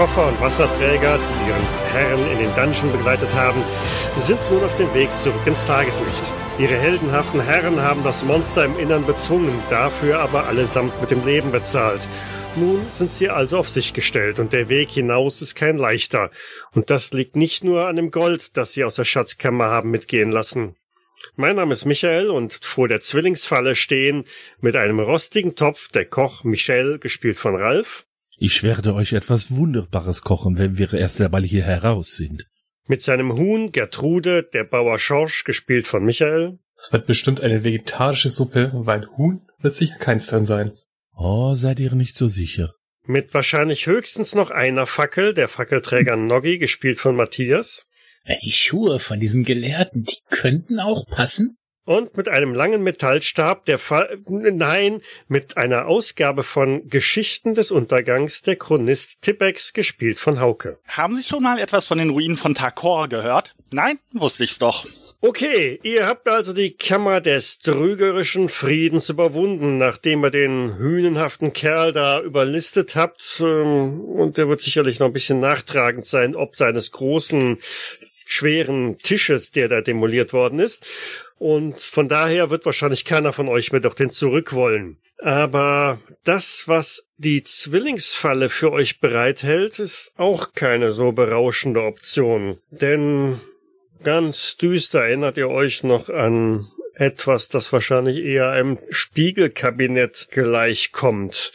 Koffer und Wasserträger, die ihren Herren in den Dungeon begleitet haben, sind nun auf dem Weg zurück ins Tageslicht. Ihre heldenhaften Herren haben das Monster im Innern bezwungen, dafür aber allesamt mit dem Leben bezahlt. Nun sind sie also auf sich gestellt und der Weg hinaus ist kein leichter. Und das liegt nicht nur an dem Gold, das sie aus der Schatzkammer haben mitgehen lassen. Mein Name ist Michael und vor der Zwillingsfalle stehen mit einem rostigen Topf der Koch Michel, gespielt von Ralf. Ich werde euch etwas Wunderbares kochen, wenn wir erst einmal hier heraus sind. Mit seinem Huhn Gertrude, der Bauer Schorsch, gespielt von Michael. Es wird bestimmt eine vegetarische Suppe, weil Huhn wird sicher keins drin sein. Oh, seid ihr nicht so sicher. Mit wahrscheinlich höchstens noch einer Fackel, der Fackelträger Noggi, gespielt von Matthias. Die Schuhe von diesen Gelehrten, die könnten auch passen. Und mit einem langen Metallstab, der Fall, nein, mit einer Ausgabe von Geschichten des Untergangs der Chronist Tippex, gespielt von Hauke. Haben Sie schon mal etwas von den Ruinen von Takor gehört? Nein? Wusste ich's doch. Okay, ihr habt also die Kammer des trügerischen Friedens überwunden, nachdem ihr den hünenhaften Kerl da überlistet habt. Ähm, und der wird sicherlich noch ein bisschen nachtragend sein, ob seines großen, schweren Tisches, der da demoliert worden ist. Und von daher wird wahrscheinlich keiner von euch mehr dorthin zurück wollen. Aber das, was die Zwillingsfalle für euch bereithält, ist auch keine so berauschende Option. Denn Ganz düster erinnert ihr euch noch an etwas, das wahrscheinlich eher einem Spiegelkabinett gleichkommt.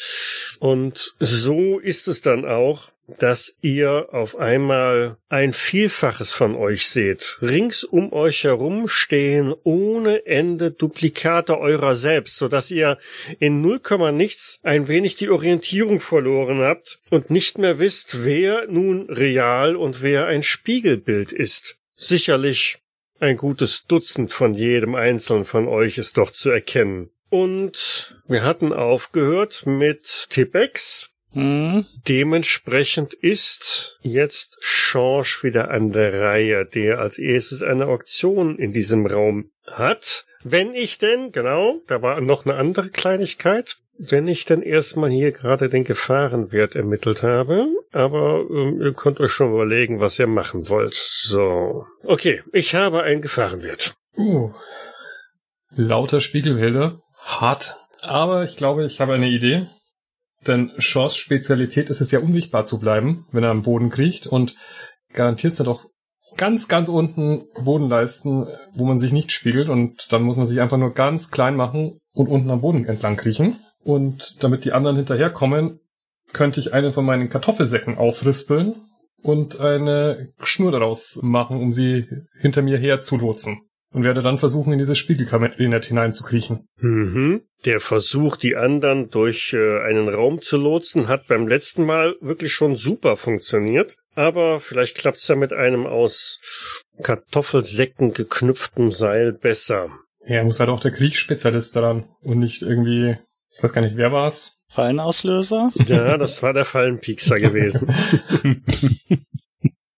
Und so ist es dann auch, dass ihr auf einmal ein Vielfaches von euch seht. Rings um euch herum stehen ohne Ende Duplikate eurer selbst, so dass ihr in null nichts ein wenig die Orientierung verloren habt und nicht mehr wisst, wer nun real und wer ein Spiegelbild ist. Sicherlich ein gutes Dutzend von jedem einzelnen von euch ist doch zu erkennen. Und wir hatten aufgehört mit Tippex. Hm? Dementsprechend ist jetzt Change wieder an der Reihe, der als erstes eine Auktion in diesem Raum hat. Wenn ich denn, genau, da war noch eine andere Kleinigkeit, wenn ich dann erstmal hier gerade den Gefahrenwert ermittelt habe, aber ähm, ihr könnt euch schon überlegen, was ihr machen wollt. So. Okay, ich habe einen Gefahrenwert. Uh. Lauter Spiegelbilder. Hart. Aber ich glaube, ich habe eine Idee. Denn Shaws Spezialität ist es ja unsichtbar zu bleiben, wenn er am Boden kriecht und garantiert sind doch ganz, ganz unten Bodenleisten, wo man sich nicht spiegelt und dann muss man sich einfach nur ganz klein machen und unten am Boden entlang kriechen. Und damit die anderen hinterherkommen, könnte ich einen von meinen Kartoffelsäcken aufrispeln und eine Schnur daraus machen, um sie hinter mir her. Und werde dann versuchen, in dieses Spiegelkabinett hineinzukriechen. Mhm. Der Versuch, die anderen durch äh, einen Raum zu lotsen, hat beim letzten Mal wirklich schon super funktioniert. Aber vielleicht klappt's ja mit einem aus Kartoffelsäcken geknüpftem Seil besser. Ja, muss halt auch der Kriegsspezialist daran und nicht irgendwie ich weiß gar nicht, wer war's? Fallenauslöser? Ja, das war der Fallenpiekser gewesen.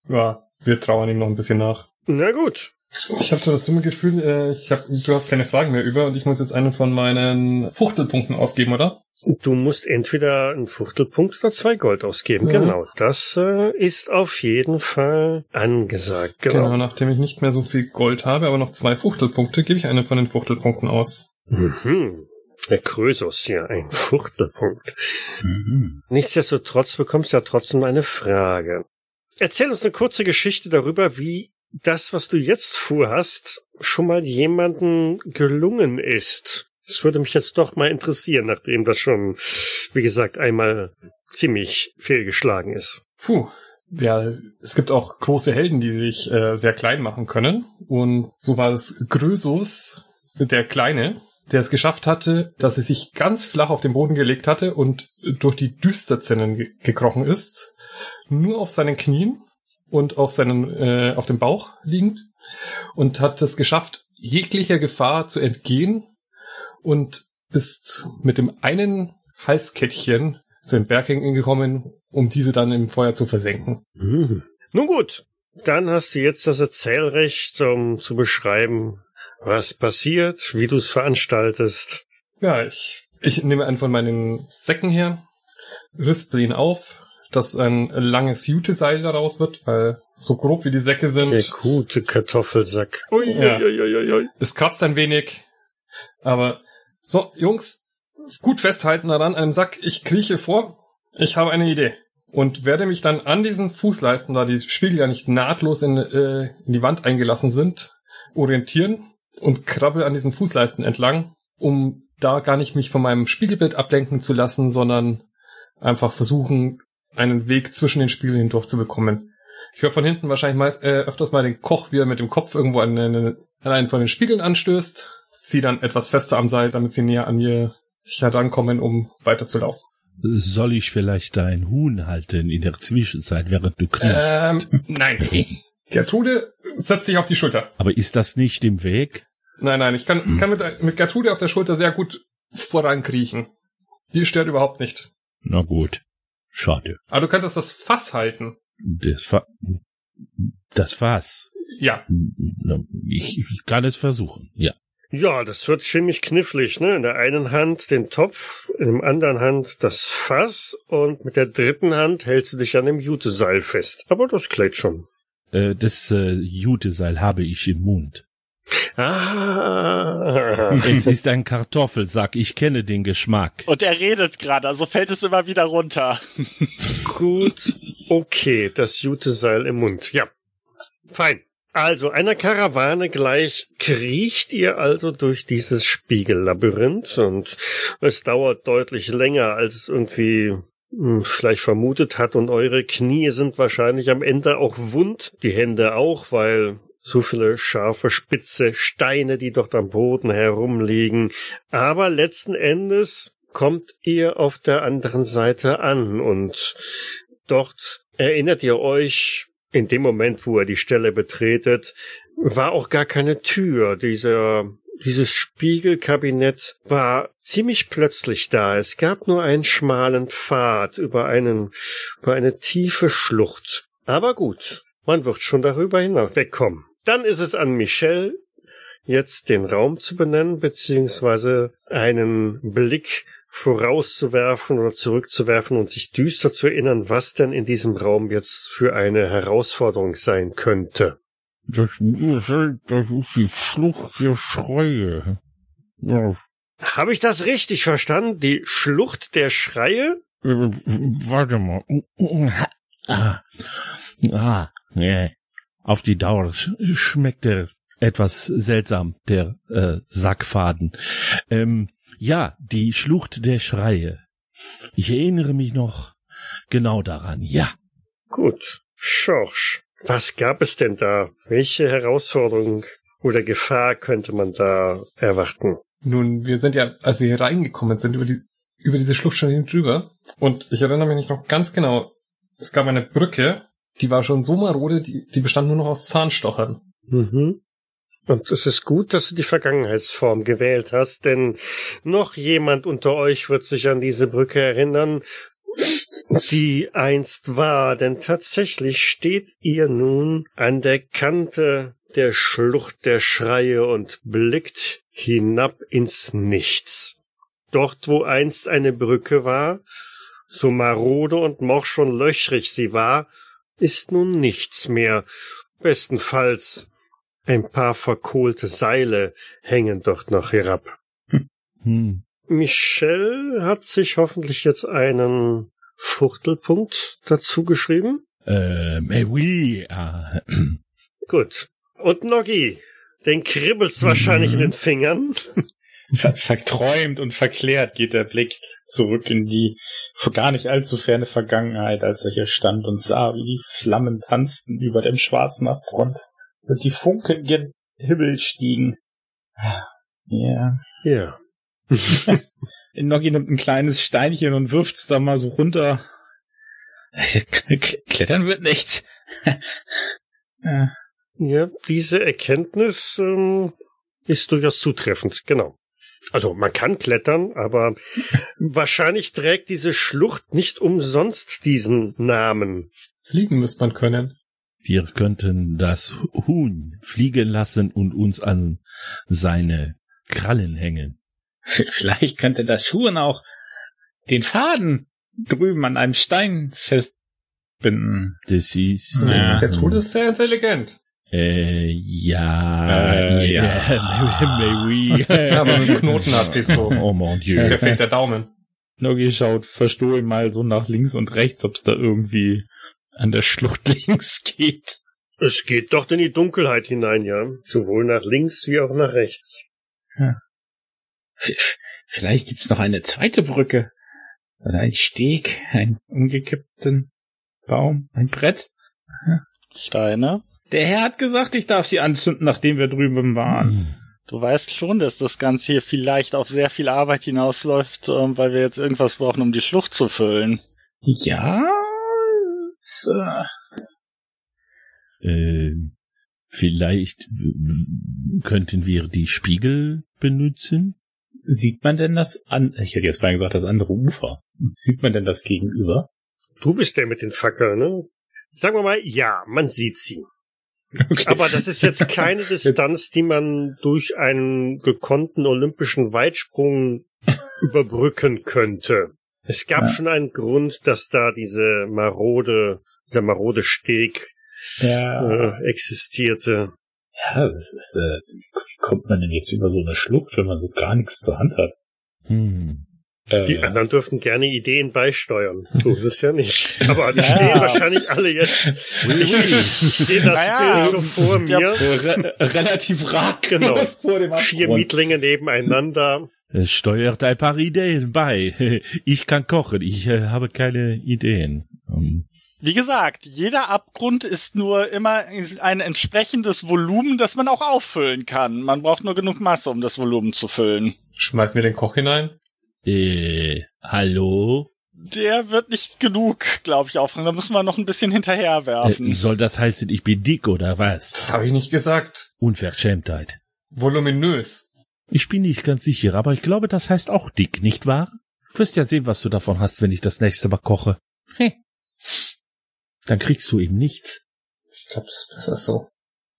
ja, wir trauern ihm noch ein bisschen nach. Na gut. Ich habe so das dumme Gefühl, äh, ich hab, du hast keine Fragen mehr über und ich muss jetzt einen von meinen Fuchtelpunkten ausgeben, oder? Du musst entweder einen Fuchtelpunkt oder zwei Gold ausgeben. Ja. Genau, das äh, ist auf jeden Fall angesagt. Genau. genau, nachdem ich nicht mehr so viel Gold habe, aber noch zwei Fuchtelpunkte, gebe ich einen von den Fuchtelpunkten aus. Mhm. Der Krösus, ja, ein Fuchtelpunkt. Mhm. Nichtsdestotrotz bekommst du ja trotzdem eine Frage. Erzähl uns eine kurze Geschichte darüber, wie das, was du jetzt vorhast, schon mal jemanden gelungen ist. Das würde mich jetzt doch mal interessieren, nachdem das schon, wie gesagt, einmal ziemlich fehlgeschlagen ist. Puh. Ja, es gibt auch große Helden, die sich äh, sehr klein machen können. Und so war es Grösus, der Kleine, der es geschafft hatte, dass er sich ganz flach auf den Boden gelegt hatte und durch die Düsterzinnen ge gekrochen ist, nur auf seinen Knien und auf seinen äh, auf dem Bauch liegend und hat es geschafft, jeglicher Gefahr zu entgehen und ist mit dem einen Halskettchen zu den Berghängen gekommen, um diese dann im Feuer zu versenken. Mhm. Nun gut, dann hast du jetzt das Erzählrecht, um zu beschreiben, was passiert, wie du es veranstaltest. Ja, ich, ich nehme einen von meinen Säcken her, rispel ihn auf, dass ein langes Juteseil daraus wird, weil so grob wie die Säcke sind. Der gute Kartoffelsack. Ui, Ja. ui, ui, ui, ui. Es kratzt ein wenig. Aber so, Jungs, gut festhalten daran, einem Sack. Ich krieche vor. Ich habe eine Idee. Und werde mich dann an diesen Fußleisten, da die Spiegel ja nicht nahtlos in, äh, in die Wand eingelassen sind, orientieren und krabbel an diesen Fußleisten entlang, um da gar nicht mich von meinem Spiegelbild ablenken zu lassen, sondern einfach versuchen, einen Weg zwischen den Spiegeln hindurch zu bekommen. Ich höre von hinten wahrscheinlich meist, äh, öfters mal den Koch, wie er mit dem Kopf irgendwo an, eine, an einen von den Spiegeln anstößt, ziehe dann etwas fester am Seil, damit sie näher an mir herankommen, um weiterzulaufen. Soll ich vielleicht dein Huhn halten in der Zwischenzeit, während du kriegst? Ähm, nein. Gertrude, setz dich auf die Schulter. Aber ist das nicht im Weg? Nein, nein, ich kann, Hm. kann mit, mit Gertrude auf der Schulter sehr gut vorankriechen. Die stört überhaupt nicht. Na gut. Schade. Aber du könntest das Fass halten. Das, Fa das Fass. Ja. Ich, ich kann es versuchen. Ja. Ja, das wird ziemlich knifflig, ne? In der einen Hand den Topf, in der anderen Hand das Fass und mit der dritten Hand hältst du dich an dem Juteseil fest. Aber das klärt schon. Äh, das äh, Juteseil habe ich im Mund. Ah. Es ist ein Kartoffelsack. Ich kenne den Geschmack. Und er redet gerade, also fällt es immer wieder runter. Gut, okay, das Juteseil im Mund. Ja, fein. Also, einer Karawane gleich kriecht ihr also durch dieses Spiegellabyrinth und es dauert deutlich länger, als es irgendwie hm, vielleicht vermutet hat und eure Knie sind wahrscheinlich am Ende auch wund, die Hände auch, weil so viele scharfe, spitze Steine, die dort am Boden herumliegen. Aber letzten Endes kommt ihr auf der anderen Seite an und dort erinnert ihr euch, in dem Moment, wo ihr die Stelle betretet, war auch gar keine Tür. Dieser, dieses Spiegelkabinett war ziemlich plötzlich da. Es gab nur einen schmalen Pfad über einen, über eine tiefe Schlucht. Aber gut, man wird schon darüber hinaus wegkommen. Dann ist es an Michelle, jetzt den Raum zu benennen, beziehungsweise einen Blick vorauszuwerfen oder zurückzuwerfen und sich düster zu erinnern, was denn in diesem Raum jetzt für eine Herausforderung sein könnte. Das, das ist die Flucht der Schreie. Ja, Habe ich das richtig verstanden? Die Schlucht der Schreie? äh, warte mal. Ah, ah, nee. Auf die Dauer sch schmeckt der etwas seltsam, der äh, Sackfaden. Ähm, ja, die Schlucht der Schreie. Ich erinnere mich noch genau daran, ja. Gut. Schorsch. Was gab es denn da? Welche Herausforderung oder Gefahr könnte man da erwarten? Nun, wir sind ja, als wir hier reingekommen sind, über die, über diese Schlucht schon drüber. Und ich erinnere mich noch ganz genau. Es gab eine Brücke, die war schon so marode, die, die bestand nur noch aus Zahnstochern. Mhm. Und es ist gut, dass du die Vergangenheitsform gewählt hast, denn noch jemand unter euch wird sich an diese Brücke erinnern, die einst war, denn tatsächlich steht ihr nun an der Kante der Schlucht der Schreie und blickt hinab ins Nichts. Dort, wo einst eine Brücke war, so marode und morsch und löchrig sie war, ist nun nichts mehr. Bestenfalls ein paar verkohlte Seile hängen dort noch herab. Hm. Michelle hat sich hoffentlich jetzt einen Fuchtelpunkt dazu geschrieben. Ähm, eh oui, ah, Gut. Und Noggi, den kribbelt's wahrscheinlich in den Fingern. Ver verträumt und verklärt geht der Blick zurück in die gar nicht allzu ferne Vergangenheit, als er hier stand und sah, wie die Flammen tanzten über dem Schwarznachtfront und die Funken gen Himmel stiegen. Ja. Ja. Noggi nimmt ein kleines Steinchen und wirft's da mal so runter. Klettern wird nichts. ja. Ja, diese Erkenntnis ähm, ist durchaus zutreffend, genau. Also man kann klettern, aber wahrscheinlich trägt diese Schlucht nicht umsonst diesen Namen. Fliegen müsste man können. wir könnten das Huhn fliegen lassen und uns an seine Krallen hängen. Vielleicht könnte das Huhn auch den Faden drüben an einem Stein fest bin. Das ist, Ja. Der Tod ist sehr intelligent. Äh, ja, Äh, ja, ja. mais oui. Ja, aber mit dem Knoten hat sie so. Oh mon Dieu. Der fehlt der Daumen. Nogi schaut verstohlen mal so nach links und rechts, ob es da irgendwie an der Schlucht links geht. Es geht doch in die Dunkelheit hinein, ja. Sowohl nach links wie auch nach rechts. Vielleicht gibt's noch eine zweite Brücke. Oder ein Steg, einen umgekippten Baum, ein Brett. Steine. Der Herr hat gesagt, ich darf sie anzünden, nachdem wir drüben waren. Du weißt schon, dass das Ganze hier vielleicht auf sehr viel Arbeit hinausläuft, ähm, weil wir jetzt irgendwas brauchen, um die Schlucht zu füllen. Ja, es, äh, Äh, vielleicht könnten wir die Spiegel benutzen? sieht man denn das an, ich hätte jetzt vorhin gesagt, das andere Ufer. Sieht man denn das gegenüber? Du bist der mit den Fackeln, ne? Sagen wir mal, ja, man sieht sie. Aber das ist jetzt keine Distanz, die man durch einen gekonnten olympischen Weitsprung überbrücken könnte. Es gab Ja. schon einen Grund, dass da diese marode, dieser marode Steg Ja. äh, existierte. Ja, das ist, äh, wie kommt man denn jetzt über so eine Schlucht, wenn man so gar nichts zur Hand hat? Hm. Äh, Die anderen dürfen gerne Ideen beisteuern. Du das ja nicht. Aber die Ja. stehen wahrscheinlich alle jetzt. Ich, ich, ich sehe das Naja, Bild so vor mir. re relativ rak Genau. vor dem Vier. Mietlinge nebeneinander. Es steuert ein paar Ideen bei. Ich kann kochen, ich äh, habe keine Ideen. Ähm, Wie gesagt, jeder Abgrund ist nur immer ein entsprechendes Volumen, das man auch auffüllen kann. Man braucht nur genug Masse, um das Volumen zu füllen. Schmeißen wir den Koch hinein? Äh, hallo? Der wird nicht genug, glaube ich, auffangen. Da müssen wir noch ein bisschen hinterher Äh, werfen. soll das heißen, ich bin dick oder Das was? habe ich nicht gesagt. Unverschämtheit. Voluminös. Ich bin nicht ganz sicher, aber ich glaube, das heißt auch dick, nicht wahr? Du wirst ja sehen, was du davon hast, wenn ich das nächste Mal koche. Heh. Dann kriegst du eben nichts. Ich glaube, das ist besser so.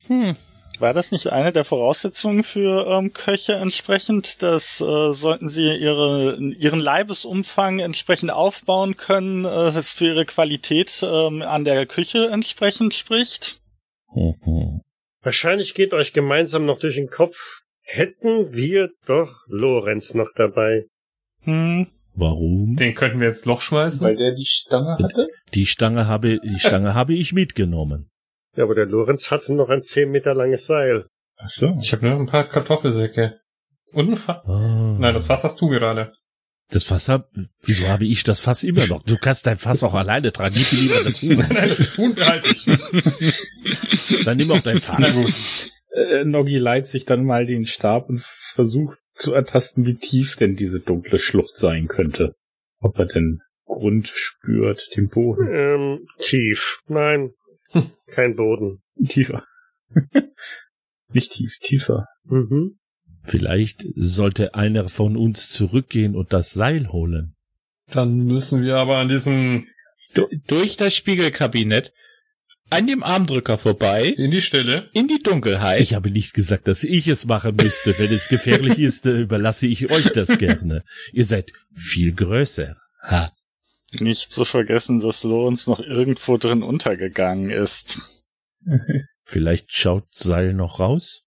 Hm. War das nicht eine der Voraussetzungen für ähm, Köche entsprechend, dass äh, sollten sie ihre, ihren Leibesumfang entsprechend aufbauen können, äh, das für ihre Qualität ähm, an der Küche entsprechend spricht? Mhm. Wahrscheinlich geht euch gemeinsam noch durch den Kopf. Hätten wir doch Lorenz noch dabei. Hm. Warum? Den könnten wir ins Loch schmeißen. Weil der die Stange hatte? Die Stange habe, die Stange habe ich mitgenommen. Ja, aber der Lorenz hatte noch ein zehn Meter langes Seil. Ach so. Ich habe nur ein paar Kartoffelsäcke. Und ein Fa Ah. Nein, das Fass hast du gerade. Das Fass hab, wieso habe ich das Fass immer noch? Du kannst dein Fass auch alleine tragen. Gib mir lieber das Huhn. Nein, das Huhn behalte ich. Dann nimm auch dein Fass. gut. Äh, Noggi leiht sich dann mal den Stab und versucht zu ertasten, wie tief denn diese dunkle Schlucht sein könnte. Ob er denn Grund spürt, den Boden. Ähm, tief. Nein. Kein Boden. Tiefer. Nicht tief, tiefer. Mhm. Vielleicht sollte einer von uns zurückgehen und das Seil holen. Dann müssen wir aber an diesem Du durch das Spiegelkabinett, an dem Armdrücker vorbei, in die Stille. in die Dunkelheit. Ich habe nicht gesagt, dass ich es machen müsste. Wenn es gefährlich ist, äh, überlasse ich euch das gerne. Ihr seid viel größer. Ha. Nicht zu vergessen, dass Lorenz noch irgendwo drin untergegangen ist. Vielleicht schaut Seil noch raus?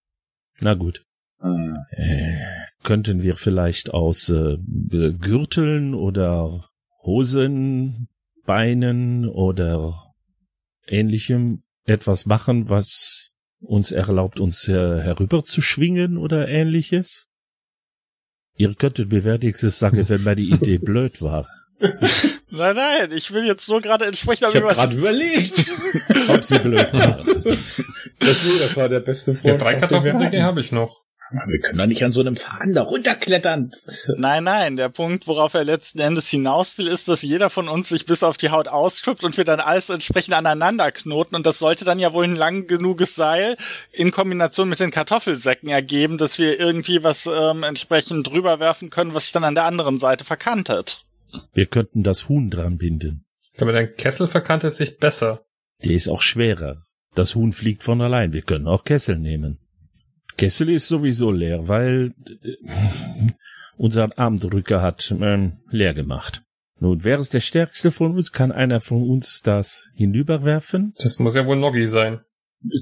Na gut. Ah. Äh, könnten wir vielleicht aus äh, Gürteln oder Hosen, Beinen oder ähnlichem etwas machen, was uns erlaubt, uns äh, herüber zu schwingen oder ähnliches? Ihr könntet mir wenigstens sagen, wenn meine Idee blöd war. Nein, nein, ich will jetzt nur gerade entsprechend Ich habe darüber- gerade überlegt. Ob sie blöd war. Das, das war der beste Ja, Freund. drei Kartoffelsäcke habe ich noch. Wir können doch nicht an so einem Faden da runterklettern. Nein, nein, der Punkt, worauf er letzten Endes hinaus will, ist, dass jeder von uns sich bis auf die Haut ausschüpft und wir dann alles entsprechend aneinander knoten und das sollte dann ja wohl ein lang genuges Seil in Kombination mit den Kartoffelsäcken ergeben, dass wir irgendwie was ähm, entsprechend drüber werfen können, was sich dann an der anderen Seite verkantet. Wir könnten das Huhn dran binden. Ich glaube, dein Kessel verkantet sich besser. Der ist auch schwerer. Das Huhn fliegt von allein. Wir können auch Kessel nehmen. Kessel ist sowieso leer, weil äh, unser Armdrücker hat ähm, leer gemacht. Nun, wer ist der Stärkste von uns? Kann einer von uns das hinüberwerfen? Das muss ja wohl Noggi sein.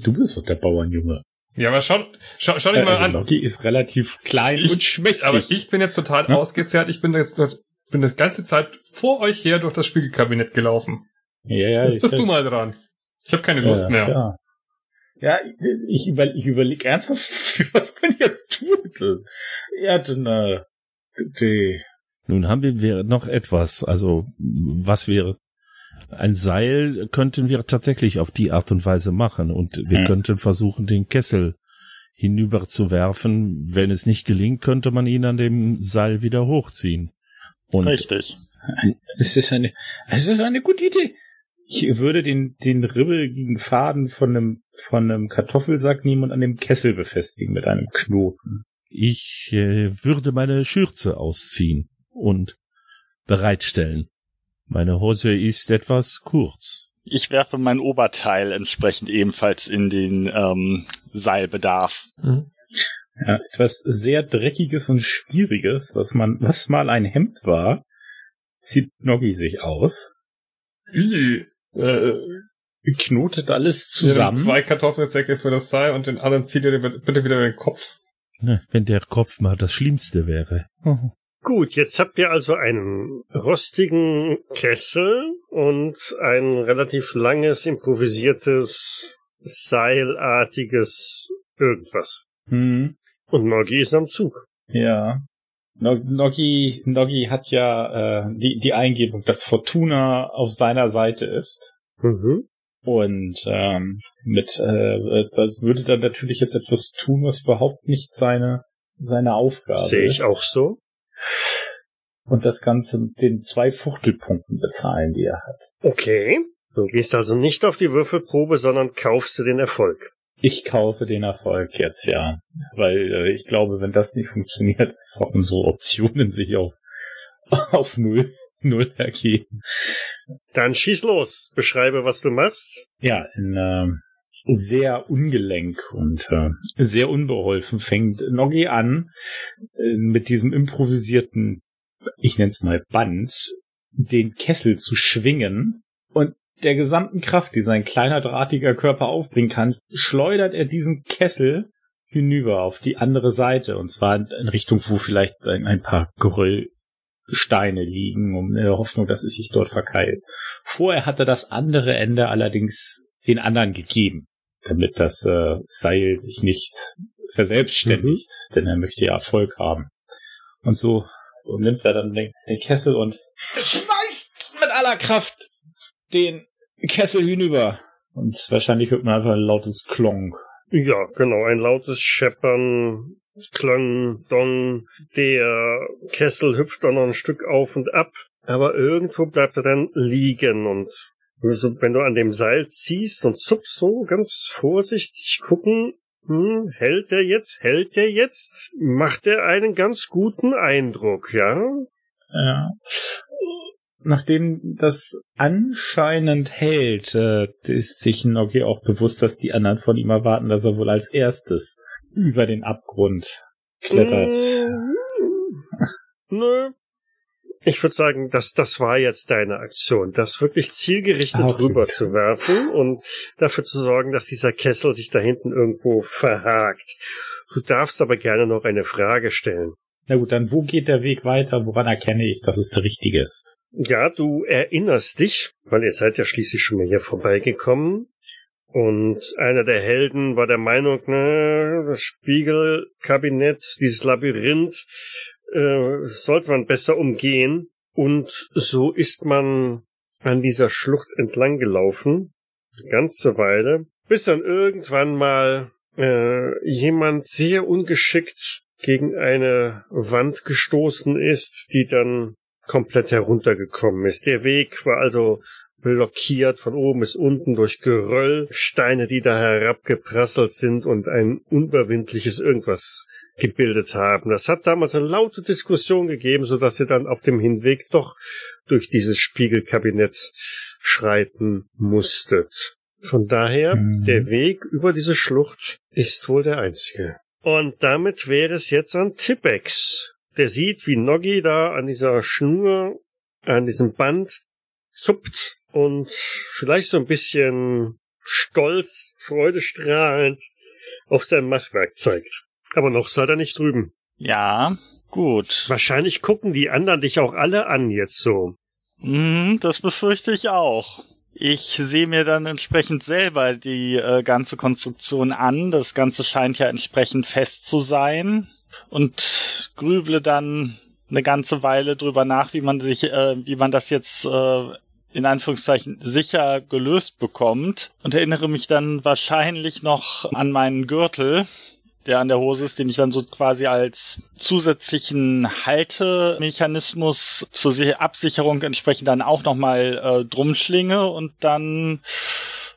Du bist doch der Bauernjunge. Ja, aber schau, schau, schau dich Äh, mal also an. Loki ist relativ klein Ich- und schmächtig. Aber ich bin jetzt total Ja. ausgezehrt. Ich bin jetzt dort, bin das ganze Zeit vor euch her durch das Spiegelkabinett gelaufen. ja, ja, Jetzt ich- bist du mal dran. Ich habe keine Lust ja, mehr. Ja, ja ich, ich, über, ich überlege ernsthaft, was man jetzt tut. Ja, dann, äh, die, Nun haben wir noch etwas. Also, was wäre? Ein Seil könnten wir tatsächlich auf die Art und Weise machen und wir Hm. könnten versuchen, den Kessel hinüber zu werfen. Wenn es nicht gelingt, könnte man ihn an dem Seil wieder hochziehen. Und Richtig. es ist eine, es ist eine gute Idee. Ich würde den, den ribbeligen Faden von einem, von einem Kartoffelsack nehmen und an dem Kessel befestigen mit einem Knoten. ich äh, würde meine Schürze ausziehen und bereitstellen. Meine Hose ist etwas kurz. Ich werfe mein Oberteil entsprechend ebenfalls in den ähm, Seilbedarf. Mhm. Ja, etwas sehr Dreckiges und Schwieriges, was man, was mal ein Hemd war, zieht Noggi sich aus, Ih, äh, knotet alles zusammen. Zwei Kartoffelsäcke für das Seil und den anderen zieht ihr bitte wieder den Kopf. Ne, Wenn der Kopf mal das Schlimmste wäre. Gut, jetzt habt ihr also einen rostigen Kessel und ein relativ langes, improvisiertes, seilartiges irgendwas. Hm, Und Morgi ist am Zug. ja. No- Noggi, Noggi hat ja äh, die, die Eingebung, dass Fortuna auf seiner Seite ist. Mhm. Und ähm, mit äh, äh, würde dann natürlich jetzt etwas tun, was überhaupt nicht seine seine Aufgabe Sehe ist. ich auch so. Und das Ganze mit den zwei Fuchtelpunkten bezahlen, die er hat. Okay. Du gehst also nicht auf die Würfelprobe, sondern kaufst dir den Erfolg. Ich kaufe den Erfolg jetzt, ja. Weil äh, ich glaube, wenn das nicht funktioniert, einfach unsere Optionen sich auf, auf null, null ergeben. Dann schieß los. Beschreibe, was du machst. Ja, in, ähm, sehr ungelenk und äh, sehr unbeholfen fängt Noggi an, äh, mit diesem improvisierten, ich nenne es mal Band, den Kessel zu schwingen und der gesamten Kraft, die sein kleiner drahtiger Körper aufbringen kann, schleudert er diesen Kessel hinüber auf die andere Seite und zwar in Richtung, wo vielleicht ein, paar Geröllsteine liegen, um in der Hoffnung, dass es sich dort verkeilt. Vorher hat er das andere Ende allerdings den anderen gegeben, damit das äh, Seil sich nicht verselbstständigt, denn er möchte ja Erfolg haben. Und so nimmt er dann den, den Kessel und schmeißt mit aller Kraft den Kessel hinüber. Und wahrscheinlich hört man einfach ein lautes Klonk. Ja, genau, ein lautes Scheppern, Klang, Dong. Der Kessel hüpft dann noch ein Stück auf und ab, aber irgendwo bleibt er dann liegen und so, wenn du an dem Seil ziehst und zupfst so ganz vorsichtig gucken, hm, hält er jetzt, hält er jetzt, macht er einen ganz guten Eindruck, ja? Ja. Nachdem das anscheinend hält, äh, ist sich Nogi auch bewusst, dass die anderen von ihm erwarten, dass er wohl als erstes über den Abgrund klettert. Mm, Nö. Ich würde sagen, dass das war jetzt deine Aktion, das wirklich zielgerichtet okay. rüber zu werfen und dafür zu sorgen, dass dieser Kessel sich da hinten irgendwo verhakt. Du darfst aber gerne noch eine Frage stellen. Na gut, dann wo geht der Weg weiter? Woran erkenne ich, dass es der richtige ist? Ja, du erinnerst dich, weil ihr seid ja schließlich schon mal hier vorbeigekommen. Und einer der Helden war der Meinung, ne, Spiegelkabinett, dieses Labyrinth, äh, sollte man besser umgehen. Und so ist man an dieser Schlucht entlang gelaufen, eine ganze Weile, bis dann irgendwann mal äh, jemand sehr ungeschickt gegen eine Wand gestoßen ist, die dann komplett heruntergekommen ist. Der Weg war also blockiert von oben bis unten durch Geröll, Steine, die da herabgeprasselt sind und ein unüberwindliches irgendwas gebildet haben. Das hat damals eine laute Diskussion gegeben, so dass ihr dann auf dem Hinweg doch durch dieses Spiegelkabinett schreiten musstet. Von daher, Mhm. der Weg über diese Schlucht ist wohl der einzige. Und damit wäre es jetzt an Tippex. Der sieht, wie Noggi da an dieser Schnur an diesem Band zuppt und vielleicht so ein bisschen stolz, freudestrahlend auf sein Machwerk zeigt. Aber noch seid er nicht drüben. Ja, gut. Wahrscheinlich gucken die anderen dich auch alle an jetzt so. Hm, das befürchte ich auch. Ich sehe mir dann entsprechend selber die äh, ganze Konstruktion an. Das Ganze scheint ja entsprechend fest zu sein und grüble dann eine ganze Weile drüber nach, wie man sich, äh, wie man das jetzt äh, in Anführungszeichen sicher gelöst bekommt und erinnere mich dann wahrscheinlich noch an meinen Gürtel, der an der Hose ist, den ich dann so quasi als zusätzlichen Haltemechanismus zur Absicherung entsprechend dann auch nochmal äh, drum schlinge und dann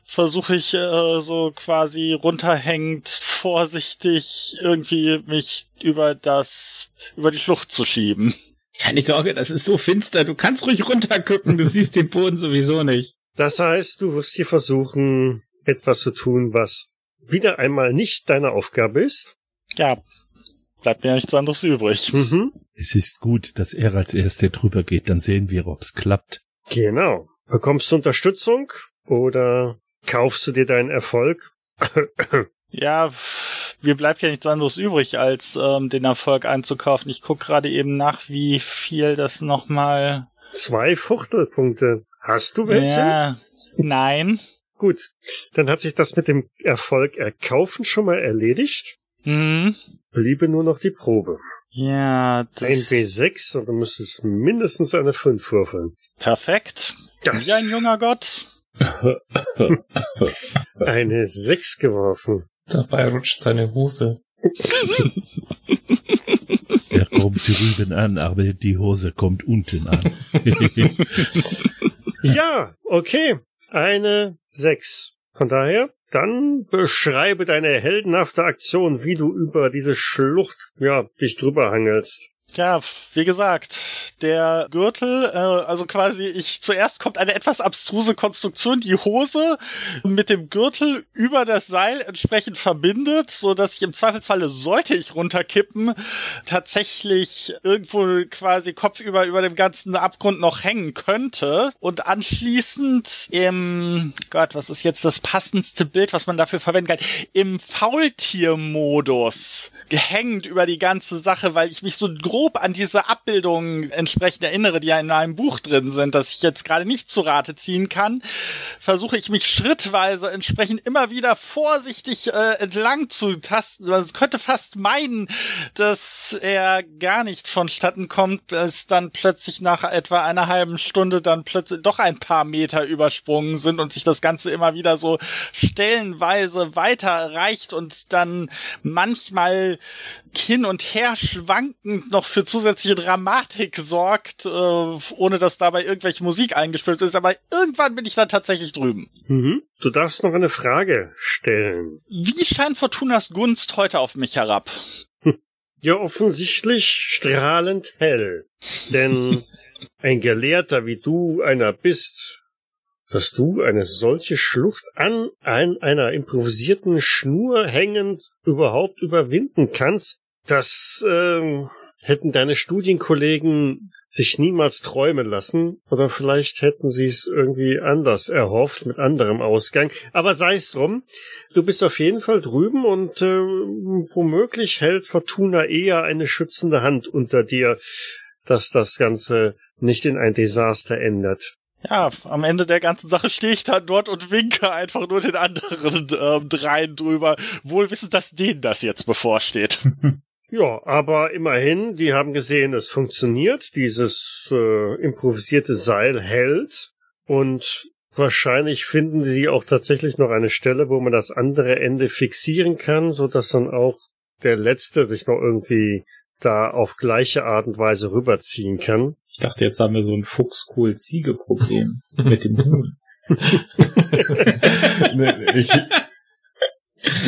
versuche ich äh, so quasi runterhängend vorsichtig irgendwie mich über das über die Schlucht zu schieben. Keine Sorge, das ist so finster, du kannst ruhig runtergucken, du siehst den Boden sowieso nicht. Das heißt, du wirst hier versuchen, etwas zu tun, was wieder einmal nicht deine Aufgabe ist. Ja, bleibt mir nichts anderes übrig. Mhm. Es ist gut, dass er als Erster drüber geht, dann sehen wir, ob's klappt. Genau. Bekommst du Unterstützung oder kaufst du dir deinen Erfolg? Ja, mir bleibt ja nichts anderes übrig, als ähm, den Erfolg einzukaufen. Ich guck gerade eben nach, wie viel das nochmal. Zwei Fuchtelpunkte. Hast du welche? Ja, nein. Gut, dann hat sich das mit dem Erfolg erkaufen schon mal erledigt. Hm. Bliebe nur noch die Probe. Ja, Ein das W6 und du müsstest mindestens eine 5 würfeln. perfekt. Das Wie ein junger Gott. eine 6 geworfen. Dabei rutscht seine Hose. Er kommt drüben an, aber die Hose kommt unten an. Ja, okay. Eine 6. Von daher, dann beschreibe deine heldenhafte Aktion, wie du über diese Schlucht, ja, dich drüber hangelst. Ja, wie gesagt, der Gürtel, äh, also quasi ich zuerst kommt eine etwas abstruse Konstruktion, die Hose mit dem Gürtel über das Seil entsprechend verbindet, so dass ich im Zweifelsfalle sollte ich runterkippen, tatsächlich irgendwo quasi kopfüber über dem ganzen Abgrund noch hängen könnte. Und anschließend im Gott, was ist jetzt das passendste Bild, was man dafür verwenden kann, im Faultiermodus gehängt über die ganze Sache, weil ich mich so grob an diese Abbildungen entsprechend erinnere, die ja in einem Buch drin sind, dass ich jetzt gerade nicht zu Rate ziehen kann, versuche ich mich schrittweise entsprechend immer wieder vorsichtig äh, entlang zu tasten. Man könnte fast meinen, dass er gar nicht vonstatten kommt, bis dann plötzlich nach etwa einer halben Stunde dann plötzlich doch ein paar Meter übersprungen sind und sich das Ganze immer wieder so stellenweise weiter reicht und dann manchmal hin und her schwankend noch für zusätzliche Dramatik sorgt, äh, ohne dass dabei irgendwelche Musik eingespielt ist. Aber irgendwann bin ich dann tatsächlich drüben. Mhm. Du darfst noch eine Frage stellen. Wie scheint Fortunas Gunst heute auf mich herab? Ja, offensichtlich strahlend hell. Denn ein Gelehrter wie du einer bist, dass du eine solche Schlucht an, an einer improvisierten Schnur hängend überhaupt überwinden kannst, das ähm, hätten deine Studienkollegen sich niemals träumen lassen, oder vielleicht hätten sie es irgendwie anders erhofft, mit anderem Ausgang. Aber sei es drum, du bist auf jeden Fall drüben und äh, womöglich hält Fortuna eher eine schützende Hand unter dir, dass das Ganze nicht in ein Desaster ändert. Ja, am Ende der ganzen Sache stehe ich dann dort und winke einfach nur den anderen ähm, dreien drüber, wohl wissend, dass denen das jetzt bevorsteht. Ja, aber immerhin, die haben gesehen, es funktioniert. Dieses äh, improvisierte Seil hält und wahrscheinlich finden sie auch tatsächlich noch eine Stelle, wo man das andere Ende fixieren kann, so dass dann auch der letzte sich noch irgendwie da auf gleiche Art und Weise rüberziehen kann. Ich dachte, jetzt haben wir so ein Fuchs-Kohl-Ziege-Problem mit dem Huhn. Nee, ich,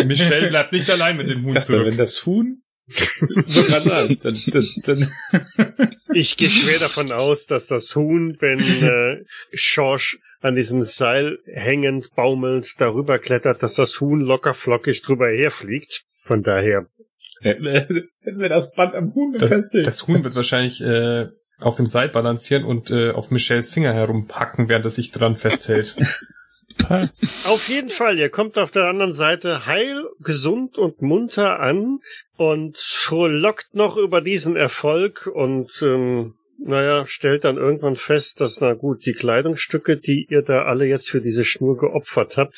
Michelle bleibt nicht allein mit dem Huhn wenn zurück. das Huhn Ich gehe schwer davon aus, dass das Huhn, wenn äh, Schorsch an diesem Seil hängend, baumelnd darüber klettert, dass das Huhn locker flockig drüber herfliegt. Von daher, hätten wir das Band am Huhn Das, befestigt. das Huhn wird wahrscheinlich äh, auf dem Seil balancieren und äh, auf Michelles Finger herumhacken, während er sich dran festhält. Auf jeden Fall, ihr kommt auf der anderen Seite heil, gesund und munter an und frohlockt noch über diesen Erfolg und ähm, naja, stellt dann irgendwann fest, dass, na gut, die Kleidungsstücke, die ihr da alle jetzt für diese Schnur geopfert habt,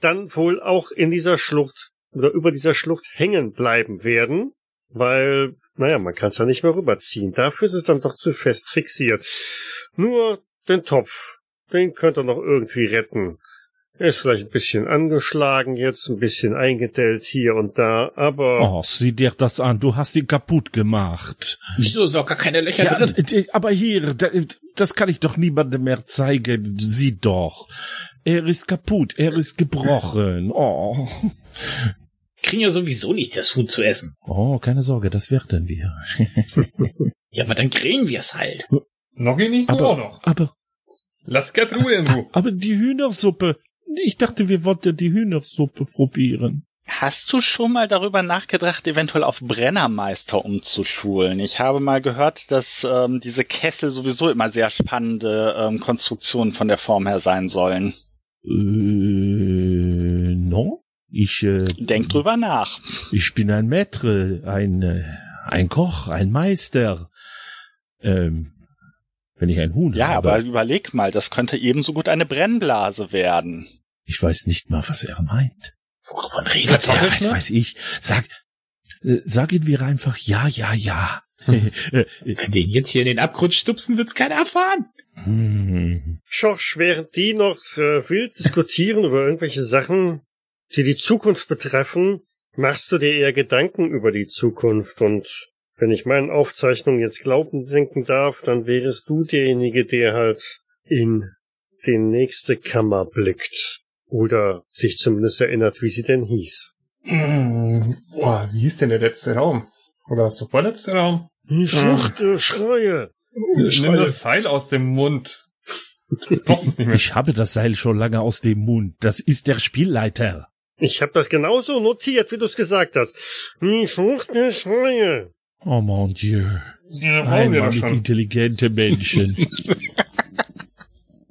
dann wohl auch in dieser Schlucht oder über dieser Schlucht hängen bleiben werden, weil, naja, man kann es ja nicht mehr rüberziehen. Dafür ist es dann doch zu fest fixiert. Nur den Topf, den könnt ihr noch irgendwie retten. Er ist vielleicht ein bisschen angeschlagen jetzt, ein bisschen eingedellt hier und da, aber. Oh, sieh dir das an, du hast ihn kaputt gemacht. Wieso ist auch gar keine Löcher Ja, drin? aber hier, da- das kann ich doch niemandem mehr zeigen. Sieh doch. Er ist kaputt, er ist gebrochen. Oh. Kriegen ja sowieso nicht das Huhn zu essen. Oh, keine Sorge, das werden wir. Ja, aber dann kriegen wir's halt. Noggi nicht auch Aber, noch. aber, Lass Gertrude in Ruhe. aber die Hühnersuppe. Ich dachte, wir wollten die Hühnersuppe probieren. Hast du schon mal darüber nachgedacht, eventuell auf Brennermeister umzuschulen? Ich habe mal gehört, dass ähm, diese Kessel sowieso immer sehr spannende ähm, Konstruktionen von der Form her sein sollen. Äh, no? Ich, äh, Denk drüber nach. ich bin ein Maître, ein, äh, ein Koch, ein Meister. Ähm, wenn ich ein Huhn Ja, habe. aber überleg mal, das könnte ebenso gut eine Brennblase werden. Ich weiß nicht mal, was er meint. Wovon redet der? was weiß ich. Sag, äh, sagen wir einfach ja, ja, ja. Wenn den jetzt hier in den Abgrund stupsen, wird's keiner erfahren. hm. Schorsch, während die noch äh, wild diskutieren über irgendwelche Sachen, die die Zukunft betreffen, machst du dir eher Gedanken über die Zukunft und wenn ich meinen Aufzeichnungen jetzt glauben denken darf, dann wärest du derjenige, der halt in die nächste Kammer blickt. Oder sich zumindest erinnert, wie sie denn hieß. Mm, Boah, wie hieß denn der letzte Raum? Oder was der vorletzte Raum? Die Schluchte, Schreie. Nimm das Seil aus dem Mund. Du brauchst es nicht mehr. Ich habe das Seil schon lange aus dem Mund. Das ist der Spielleiter. Ich habe das genauso notiert, wie du es gesagt hast. Die Schluchte, Schreie. Oh mon Dieu. Ja, wir Einmal mit schon. intelligente Menschen.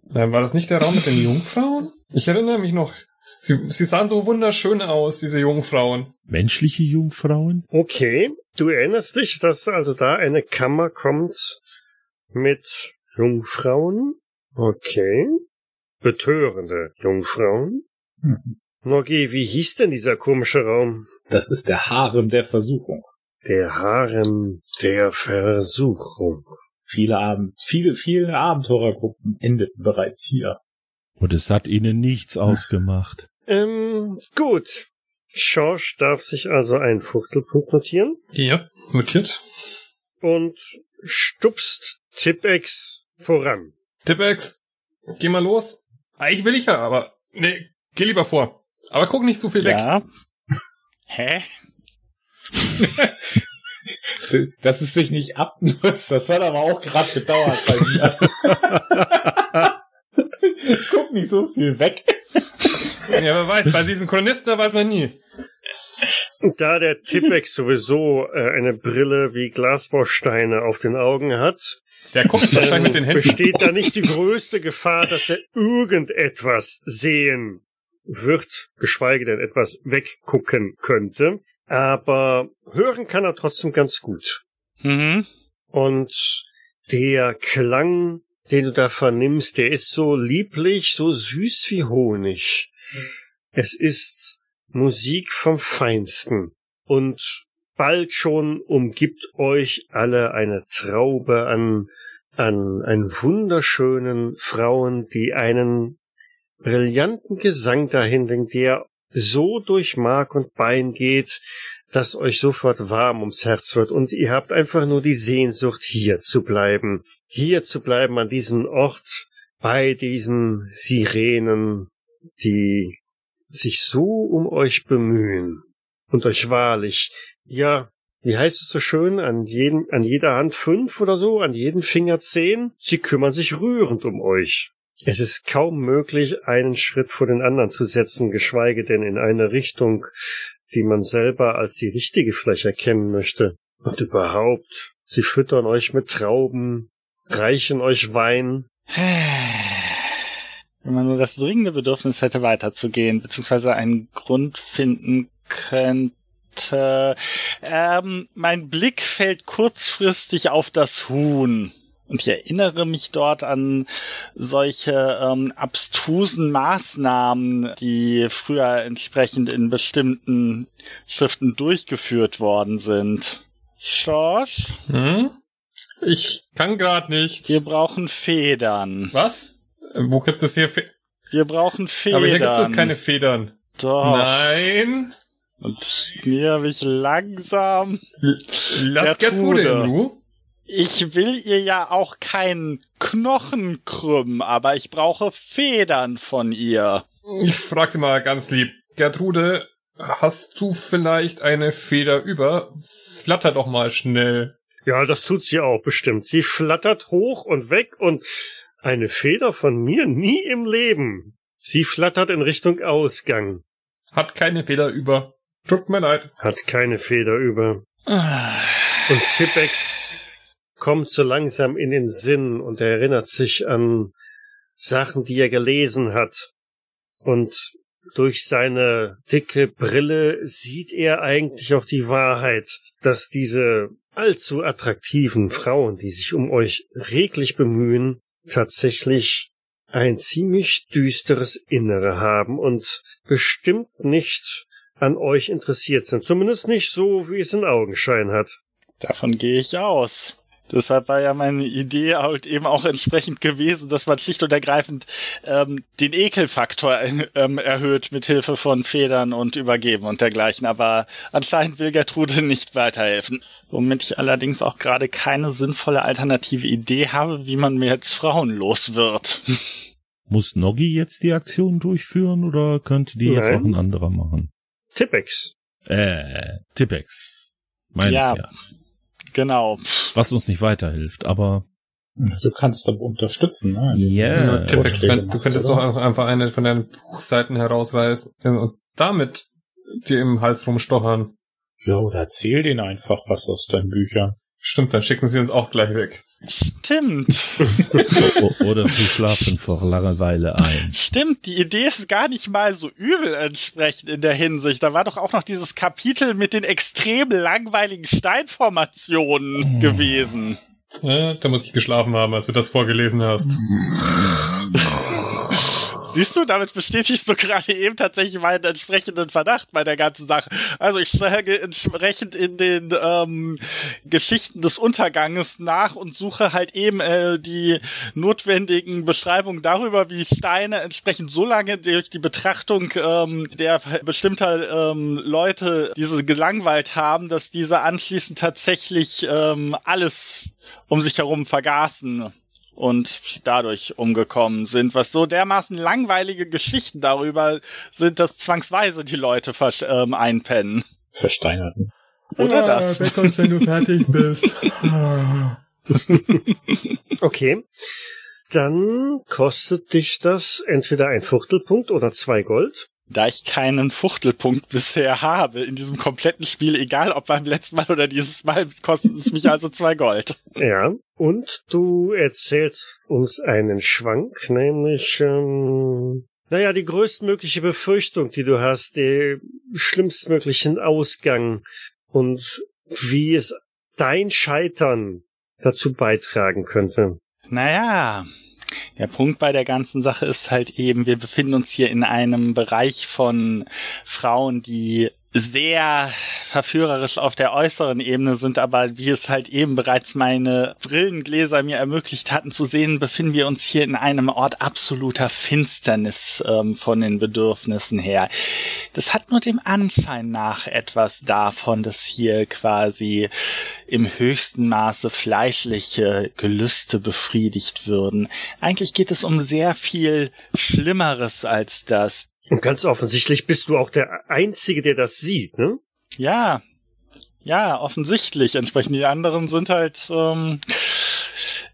Nein, war das nicht der Raum mit den Jungfrauen? Ich erinnere mich noch. Sie, sie sahen so wunderschön aus, diese Jungfrauen. Menschliche Jungfrauen? Okay, du erinnerst dich, dass also da eine Kammer kommt mit Jungfrauen? Okay. Betörende Jungfrauen? Mhm. Nogi, wie hieß denn dieser komische Raum? Das ist der Harem der Versuchung. Der Harem der Versuchung. Viele Abend, viele, viele Abenteurergruppen endeten bereits hier. Und es hat ihnen nichts ausgemacht. Ähm, gut. Schorsch darf sich also einen Fuchtelpunkt notieren Ja, notiert. und stupst Tipex voran. Tippex, geh mal los. Eigentlich will ich ja, aber nee, geh lieber vor. Aber guck nicht zu viel weg. Ja. Hä? Dass es sich nicht abnutzt, das hat aber auch gerade gedauert bei mir. Guck nicht so viel weg. Ja, wer weiß, bei diesen Chronisten, da weiß man nie. Da der Tipex sowieso äh, eine Brille wie Glasbausteine auf den Augen hat, Der guckt wahrscheinlich mit den Händen. besteht da nicht die größte Gefahr, dass er irgendetwas sehen wird, geschweige denn etwas weggucken könnte. Aber hören kann er trotzdem ganz gut. Mhm. Und der Klang, den du da vernimmst, der ist so lieblich, so süß wie Honig. Es ist Musik vom Feinsten. Und bald schon umgibt euch alle eine Traube an, an, an wunderschönen Frauen, die einen brillanten Gesang dahin lenkt, der so durch Mark und Bein geht, dass euch sofort warm ums Herz wird und ihr habt einfach nur die Sehnsucht, hier zu bleiben, hier zu bleiben an diesem Ort, bei diesen Sirenen, die sich so um euch bemühen und euch wahrlich, ja, wie heißt es so schön, an jedem, an jeder Hand fünf oder so, an jedem Finger zehn, sie kümmern sich rührend um euch. Es ist kaum möglich, einen Schritt vor den anderen zu setzen, geschweige denn in eine Richtung, die man selber als die richtige vielleicht erkennen möchte. Und überhaupt, sie füttern euch mit Trauben, reichen euch Wein. Wenn man nur das dringende Bedürfnis hätte, weiterzugehen, beziehungsweise einen Grund finden könnte. Ähm, mein Blick fällt kurzfristig auf das Huhn. Und ich erinnere mich dort an solche ähm, abstrusen Maßnahmen, die früher entsprechend in bestimmten Schriften durchgeführt worden sind. Schorsch? Hm? Ich kann grad nicht. Wir brauchen Federn. Was? Wo gibt es hier Fe Wir brauchen Federn. Aber hier gibt es keine Federn. Doch. Nein. Und ich näher mich langsam. L Lass Gertrude. Gertrude in Ruhe. Ich will ihr ja auch keinen Knochen krümmen, aber ich brauche Federn von ihr. Ich frag sie mal ganz lieb. Gertrude, hast du vielleicht eine Feder über? Flatter doch mal schnell. Ja, das tut sie auch bestimmt. Sie flattert hoch und weg und eine Feder von mir nie im Leben. Sie flattert in Richtung Ausgang. Hat keine Feder über. Tut mir leid. Hat keine Feder über. Und Tippex kommt so langsam in den Sinn und er erinnert sich an Sachen, die er gelesen hat. Und durch seine dicke Brille sieht er eigentlich auch die Wahrheit, dass diese allzu attraktiven Frauen, die sich um euch reglich bemühen, tatsächlich ein ziemlich düsteres Innere haben und bestimmt nicht an euch interessiert sind. Zumindest nicht so, wie es in Augenschein hat. Davon gehe ich aus. Deshalb war ja meine Idee halt eben auch entsprechend gewesen, dass man schlicht und ergreifend ähm, den Ekelfaktor ähm, erhöht mit Hilfe von Federn und Übergeben und dergleichen. Aber anscheinend will Gertrude nicht weiterhelfen. Womit ich allerdings auch gerade keine sinnvolle alternative Idee habe, wie man mir jetzt Frauen los wird. Muss Noggi jetzt die Aktion durchführen oder könnte die jetzt Nein. auch ein anderer machen? Tippex. Äh, Tippex. Meine Ja. ich ja. Genau. Was uns nicht weiterhilft, aber Du kannst aber unterstützen, ne? Ja. Tippex, Vorschläge wenn- du könntest oder? doch auch einfach eine von deinen Buchseiten herausreißen und damit dir im Hals rumstochern. Ja, oder erzähl denen einfach was aus deinen Büchern. Stimmt, dann schicken sie uns auch gleich weg. Stimmt. oder sie schlafen vor Langeweile ein. Stimmt, die Idee ist gar nicht mal so übel entsprechend in der Hinsicht. Da war doch auch noch dieses Kapitel mit den extrem langweiligen Steinformationen gewesen. Ja, da muss ich geschlafen haben, als du das vorgelesen hast. Siehst du, damit bestätigst du gerade eben tatsächlich meinen entsprechenden Verdacht bei der ganzen Sache. Also ich schlage entsprechend in den ähm, Geschichten des Unterganges nach und suche halt eben äh, die notwendigen Beschreibungen darüber, wie Steine entsprechend so lange durch die Betrachtung ähm, der bestimmter ähm, Leute diese gelangweilt haben, dass diese anschließend tatsächlich ähm, alles um sich herum vergaßen und dadurch umgekommen sind, was so dermaßen langweilige Geschichten darüber sind, dass zwangsweise die Leute versch- ähm, einpennen. Versteinerten. Oder das. kommst, wenn du fertig bist. Okay. Dann kostet dich das entweder ein Viertelpunkt oder zwei Gold. Da ich keinen Fuchtelpunkt bisher habe in diesem kompletten Spiel, egal ob beim letzten Mal oder dieses Mal, kostet es mich also zwei Gold. Ja. Und du erzählst uns einen Schwank, nämlich, ähm, naja, die größtmögliche Befürchtung, die du hast, den schlimmstmöglichen Ausgang und wie es dein Scheitern dazu beitragen könnte. Naja, der Punkt bei der ganzen Sache ist halt eben, wir befinden uns hier in einem Bereich von Frauen, die sehr verführerisch auf der äußeren Ebene sind, aber wie es halt eben bereits meine Brillengläser mir ermöglicht hatten zu sehen, befinden wir uns hier in einem Ort absoluter Finsternis ähm, von den Bedürfnissen her. Das hat nur dem Anschein nach etwas davon, dass hier quasi im höchsten Maße fleischliche Gelüste befriedigt würden. Eigentlich geht es um sehr viel Schlimmeres als das. Und ganz offensichtlich bist du auch der Einzige, der das sieht, ne? Ja, ja, offensichtlich. Entsprechend die anderen sind halt, ähm,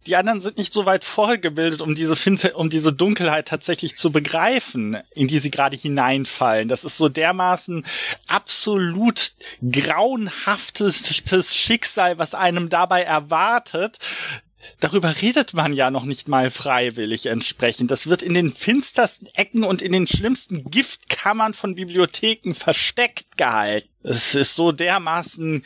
die anderen sind nicht so weit vorgebildet, um diese Fin um diese Dunkelheit tatsächlich zu begreifen, in die sie gerade hineinfallen. Das ist so dermaßen absolut grauenhaftes Schicksal, was einem dabei erwartet, darüber redet man ja noch nicht mal freiwillig entsprechend. Das wird in den finstersten Ecken und in den schlimmsten Giftkammern von Bibliotheken versteckt gehalten. Es ist so dermaßen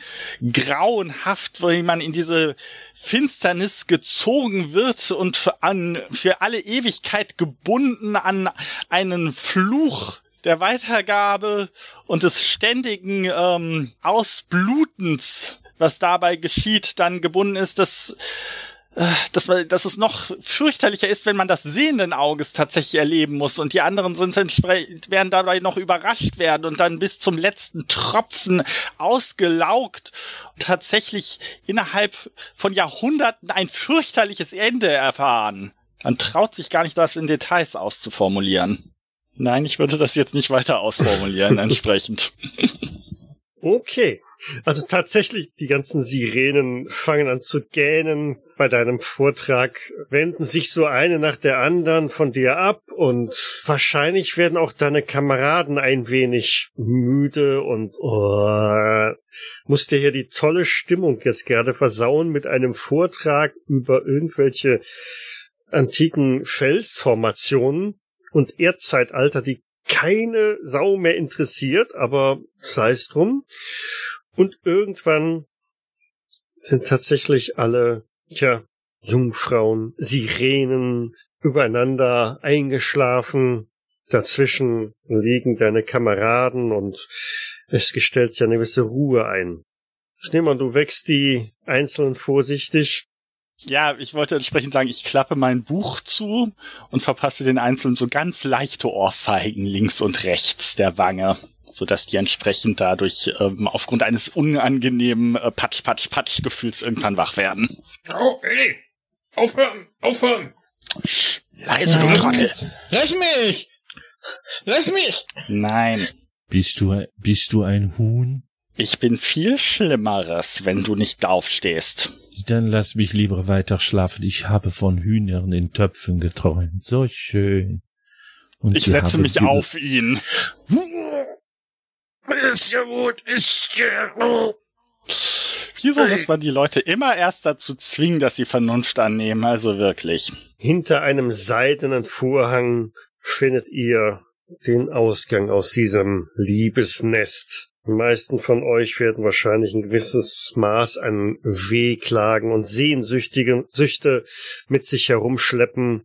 grauenhaft, wie man in diese Finsternis gezogen wird und an, für alle Ewigkeit gebunden an einen Fluch der Weitergabe und des ständigen ähm, Ausblutens, was dabei geschieht, dann gebunden ist, dass äh, dass, dass es noch fürchterlicher ist, wenn man das sehenden Auges tatsächlich erleben muss und die anderen sind entsprechend, werden dabei noch überrascht werden und dann bis zum letzten Tropfen ausgelaugt und tatsächlich innerhalb von Jahrhunderten ein fürchterliches Ende erfahren. Man traut sich gar nicht, das in Details auszuformulieren. Nein, ich würde das jetzt nicht weiter ausformulieren, entsprechend. Okay. Also tatsächlich, die ganzen Sirenen fangen an zu gähnen bei deinem Vortrag, wenden sich so eine nach der anderen von dir ab und wahrscheinlich werden auch deine Kameraden ein wenig müde und oh, musst dir hier die tolle Stimmung jetzt gerne versauen mit einem Vortrag über irgendwelche antiken Felsformationen und Erdzeitalter, die keine Sau mehr interessiert, aber sei es drum. Und irgendwann sind tatsächlich alle, tja, Jungfrauen, Sirenen übereinander eingeschlafen. Dazwischen liegen deine Kameraden und es gestellt sich eine gewisse Ruhe ein. Ich nehme an, du wächst die Einzelnen vorsichtig ja, ich wollte entsprechend sagen, ich klappe mein Buch zu und verpasse den Einzelnen so ganz leichte Ohrfeigen links und rechts der Wange, sodass die entsprechend dadurch ähm, aufgrund eines unangenehmen äh, Patsch, Patsch, Patsch-Gefühls irgendwann wach werden. Oh, ey! Aufhören! Aufhören! Leise, du Trottel! Lass mich! Lass mich! Nein. Bist du, bist du ein Huhn? Ich bin viel Schlimmeres, wenn du nicht aufstehst. Dann lass mich lieber weiter schlafen. Ich habe von Hühnern in Töpfen geträumt. So schön. Und ich setze mich auf ihn. Ist ja gut, ist ja gut. Wieso muss man die Leute immer erst dazu zwingen, dass sie Vernunft annehmen? Also wirklich. Hinter einem seidenen Vorhang findet ihr den Ausgang aus diesem Liebesnest. Die meisten von euch werden wahrscheinlich ein gewisses Maß an Wehklagen und Sehnsüchtige Süchte mit sich herumschleppen.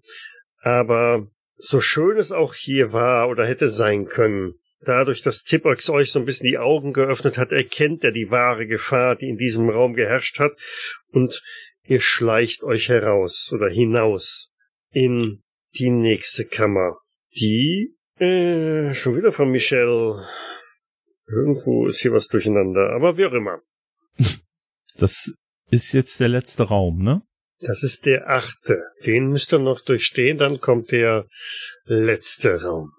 Aber so schön es auch hier war oder hätte sein können, dadurch, dass Tippox euch so ein bisschen die Augen geöffnet hat, erkennt er die wahre Gefahr, die in diesem Raum geherrscht hat, und ihr schleicht euch heraus oder hinaus in die nächste Kammer, die äh, schon wieder von Michelle Irgendwo ist hier was durcheinander, aber wie auch immer. Das ist jetzt der letzte Raum, ne? Das ist der achte. Den müsst ihr noch durchstehen, dann kommt der letzte Raum.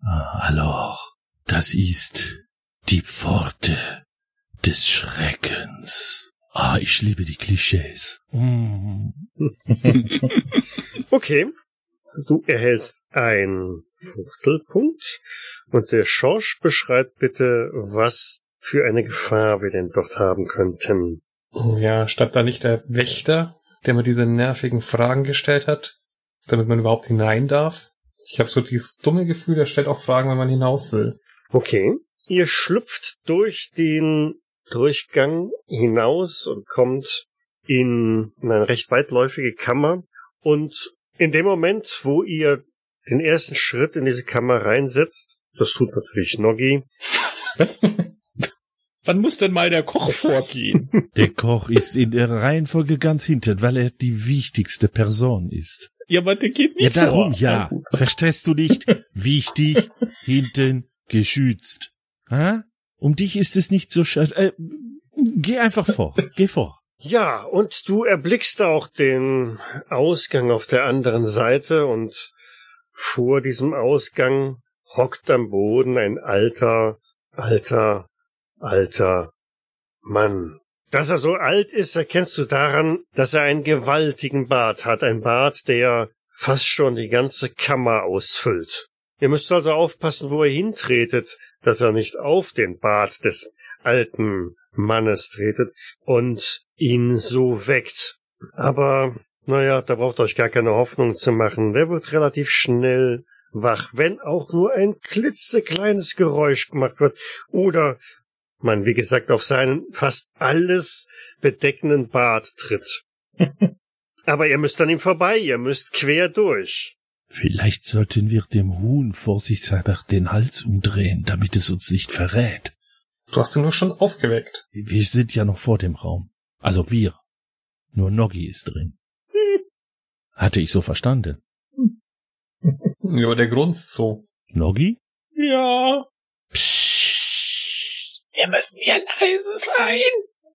Ah, alors, das ist die Pforte des Schreckens. Ah, ich liebe die Klischees. Mm. okay. Du erhältst ein Fuchtelpunkt. Und der Schorsch beschreibt bitte, was für eine Gefahr wir denn dort haben könnten. Ja, statt da nicht der Wächter, der mir diese nervigen Fragen gestellt hat, damit man überhaupt hinein darf. Ich habe so dieses dumme Gefühl, der stellt auch Fragen, wenn man hinaus will. Okay. Ihr schlüpft durch den Durchgang hinaus und kommt in eine recht weitläufige Kammer. Und in dem Moment, wo ihr den ersten Schritt in diese Kammer reinsetzt. Das tut natürlich Noggi. Was? Wann muss denn mal der Koch vorgehen? Der Koch ist in der Reihenfolge ganz hinten, weil er die wichtigste Person ist. Ja, aber der geht nicht Ja, darum vor. ja. Verstehst du nicht? Wichtig, hinten, geschützt. Ha? Um dich ist es nicht so schade. Äh, geh einfach vor. Geh vor. Ja, und du erblickst auch den Ausgang auf der anderen Seite und vor diesem Ausgang hockt am Boden ein alter, alter, alter Mann. Dass er so alt ist, erkennst du daran, dass er einen gewaltigen Bart hat. Ein Bart, der fast schon die ganze Kammer ausfüllt. Ihr müsst also aufpassen, wo ihr hintretet, dass er nicht auf den Bart des alten Mannes tretet und ihn so weckt. Aber Naja, da braucht euch gar keine Hoffnung zu machen. Der wird relativ schnell wach, wenn auch nur ein klitzekleines Geräusch gemacht wird oder man, wie gesagt, auf seinen fast alles bedeckenden Bart tritt. Aber ihr müsst an ihm vorbei, ihr müsst quer durch. Vielleicht sollten wir dem Huhn vorsichtshalber den Hals umdrehen, damit es uns nicht verrät. Du hast ihn nur schon aufgeweckt. Wir sind ja noch vor dem Raum. Also wir. Nur Noggi ist drin. Hatte ich so verstanden. Ja, aber der grunzt so. Noggi? Ja. Psst. Wir müssen hier leise sein.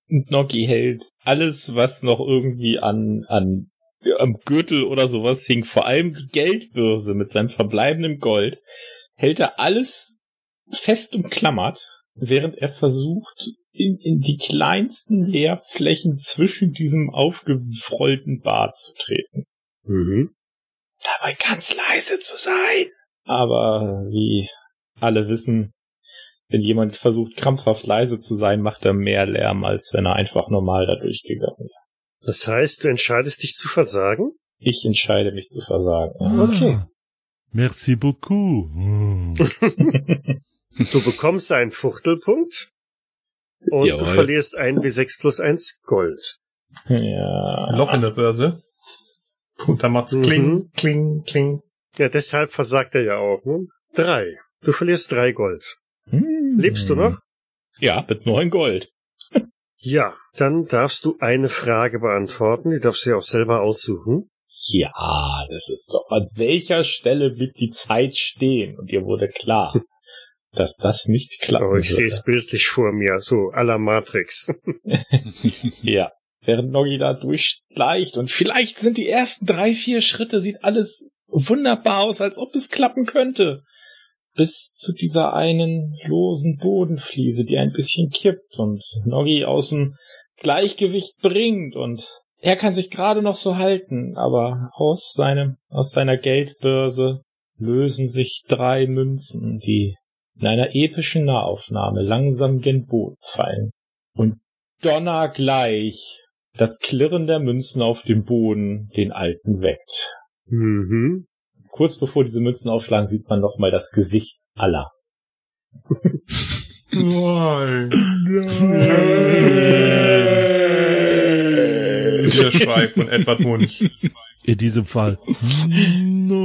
Und Noggi hält alles, was noch irgendwie an, an, am Gürtel oder sowas hing, vor allem die Geldbörse mit seinem verbleibenden Gold, hält er alles fest umklammert, während er versucht, in, in die kleinsten Leerflächen zwischen diesem aufgerollten Bart zu treten. Mhm. Dabei ganz leise zu sein. Aber wie alle wissen, wenn jemand versucht, krampfhaft leise zu sein, macht er mehr Lärm, als wenn er einfach normal da durchgegangen wäre. Das heißt, du entscheidest dich zu versagen? Ich entscheide mich zu versagen. ja. Okay. Merci beaucoup. Hm. Du bekommst einen Fuchtelpunkt und Jawohl. du verlierst ein W6 plus 1 Gold. Ja. Loch in der Börse. Und da macht's Mhm. kling, kling, kling. Ja, deshalb versagt er ja auch. Ne? Drei. Du verlierst drei Gold. Hm. Lebst du noch? Ja, mit neun Gold. Ja, dann darfst du eine Frage beantworten. Die darfst du ja auch selber aussuchen. Ja, das ist doch. An welcher Stelle wird die Zeit stehen? Und ihr wurde klar, dass das nicht klappen Oh, ich sehe es bildlich vor mir, so à la Matrix. Ja. Während Noggi da durchschleicht und vielleicht sind die ersten drei, vier Schritte, sieht alles wunderbar aus, als ob es klappen könnte. Bis zu dieser einen losen Bodenfliese, die ein bisschen kippt und Noggi aus dem Gleichgewicht bringt und er kann sich gerade noch so halten, aber aus seinem, aus seiner Geldbörse lösen sich drei Münzen, die in einer epischen Nahaufnahme langsam gen Boden fallen. Und donnergleich das Klirren der Münzen auf dem Boden den Alten weckt. Mhm. Kurz bevor diese Münzen aufschlagen, sieht man nochmal das Gesicht aller. Nein. Der Schrei von Edward Munch. In diesem Fall. No.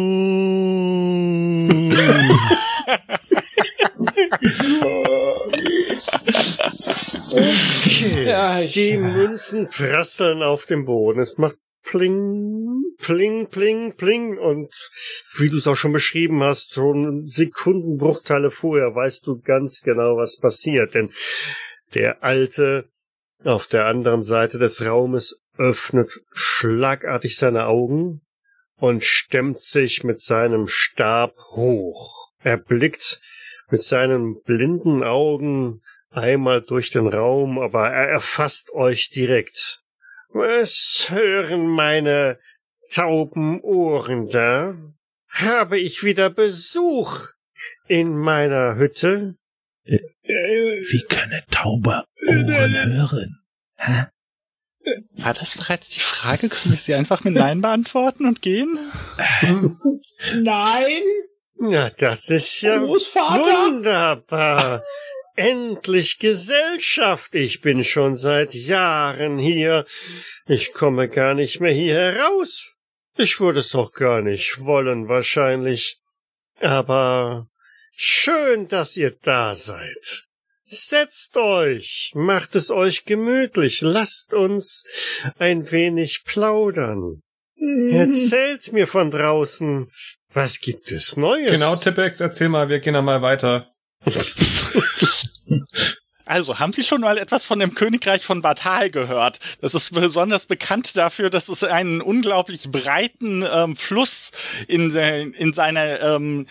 Okay. Ja, Die Münzen prasseln auf dem Boden. Es macht pling, pling, pling, pling. Und wie du es auch schon beschrieben hast, schon Sekundenbruchteile vorher weißt du ganz genau, was passiert. Denn der Alte auf der anderen Seite des Raumes öffnet schlagartig seine Augen und stemmt sich mit seinem Stab hoch. Er blickt mit seinen blinden Augen einmal durch den Raum, aber er erfasst euch direkt. Was hören meine tauben Ohren da? Habe ich wieder Besuch in meiner Hütte? Wie können Taube Ohren hören? Hä? War das bereits die Frage? Können wir sie einfach mit Nein beantworten und gehen? Nein! Na, das ist ja Großvater! wunderbar. Endlich Gesellschaft. Ich bin schon seit Jahren hier. Ich komme gar nicht mehr hier heraus. Ich würde es auch gar nicht wollen, wahrscheinlich. Aber schön, dass ihr da seid. Setzt euch, macht es euch gemütlich, lasst uns ein wenig plaudern. Erzählt mir von draußen, was gibt es Neues? Genau, Tippex, erzähl mal, wir gehen dann mal weiter. Also, haben Sie schon mal etwas von dem Königreich von Batal gehört? Das ist besonders bekannt dafür, dass es einen unglaublich breiten ähm, Fluss in, in seiner ähm,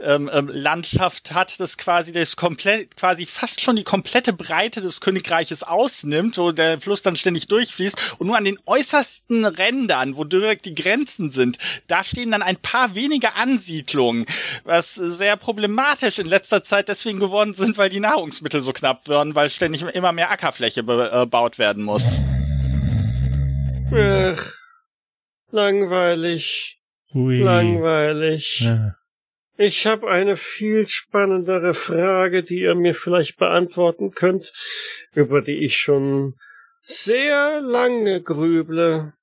ähm, ähm, Landschaft hat, das quasi das komplett, quasi fast schon die komplette Breite des Königreiches ausnimmt, wo der Fluss dann ständig durchfließt und nur an den äußersten Rändern, wo direkt die Grenzen sind, da stehen dann ein paar wenige Ansiedlungen, was sehr problematisch in letzter Zeit deswegen geworden sind, weil die Nahrungsmittel so knapp werden, weil ständig immer mehr Ackerfläche bebaut werden muss. Ach, Langweilig, Hui. langweilig. Ja. Ich habe eine viel spannendere Frage, die ihr mir vielleicht beantworten könnt, über die ich schon sehr lange grüble.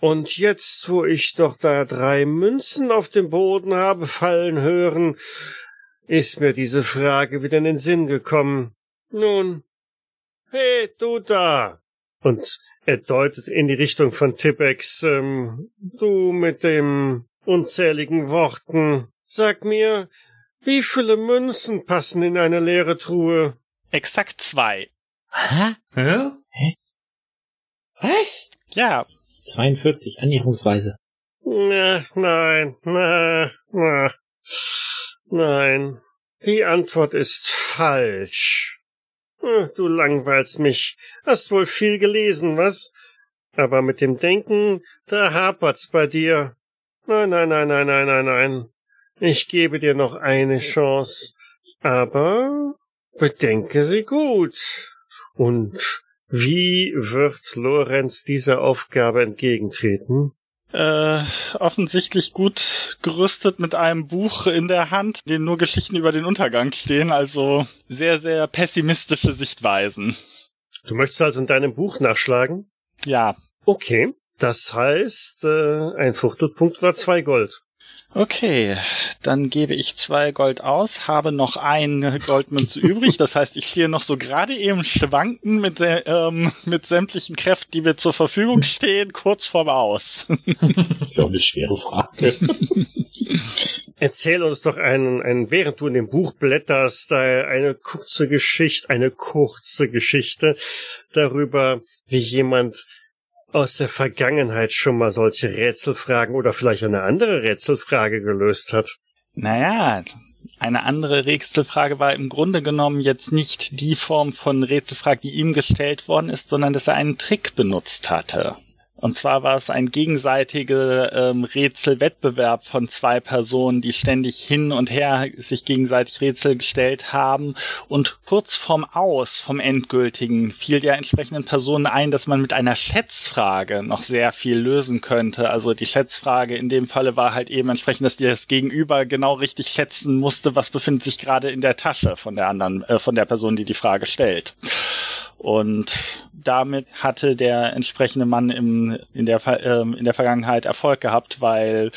Und jetzt, wo ich doch da drei Münzen auf dem Boden habe fallen hören, ist mir diese Frage wieder in den Sinn gekommen. Nun, hey, du da! Und er deutet in die Richtung von Tippex, ähm, du mit dem unzähligen Worten. Sag mir, wie viele Münzen passen in eine leere Truhe? Exakt zwei. Hä? Hä? Was? Ja, 42, Annäherungsweise. Na, nein, na, na, nein. Die Antwort ist falsch. Du langweilst mich. Hast wohl viel gelesen, was? Aber mit dem Denken, da hapert's bei dir. Nein, nein, nein, nein, nein, nein, nein. Ich gebe dir noch eine Chance. Aber bedenke sie gut. Und wie wird Lorenz dieser Aufgabe entgegentreten? Äh, offensichtlich gut gerüstet mit einem Buch in der Hand, in dem nur Geschichten über den Untergang stehen, also sehr, sehr pessimistische Sichtweisen. Du möchtest also in deinem Buch nachschlagen? Ja, Okay. Das heißt, äh, ein Fuchtelpunkt oder zwei Gold. Okay, dann gebe ich zwei Gold aus, habe noch eine Goldmünze übrig. Das heißt, ich stehe noch so gerade eben schwanken mit, der, ähm, mit sämtlichen Kräften, die mir zur Verfügung stehen, kurz vorm Aus. Das ist ja auch eine schwere Frage. Erzähl uns doch einen, einen, während du in dem Buch blätterst, äh, eine kurze Geschichte, eine kurze Geschichte darüber, wie jemand aus der Vergangenheit schon mal solche Rätselfragen oder vielleicht eine andere Rätselfrage gelöst hat. Naja, eine andere Rätselfrage war im Grunde genommen jetzt nicht die Form von Rätselfrage, die ihm gestellt worden ist, sondern dass er einen Trick benutzt hatte. Und zwar war es ein gegenseitiger ähm, Rätselwettbewerb von zwei Personen, die ständig hin und her sich gegenseitig Rätsel gestellt haben. Und kurz vorm Aus, vom endgültigen, fiel der entsprechenden Person ein, dass man mit einer Schätzfrage noch sehr viel lösen könnte. Also die Schätzfrage in dem Falle war halt eben entsprechend, dass das Gegenüber genau richtig schätzen musste, was befindet sich gerade in der Tasche von der anderen, äh, von der Person, die die Frage stellt. Und damit hatte der entsprechende Mann im, in, der, ähm, in der Vergangenheit Erfolg gehabt, weil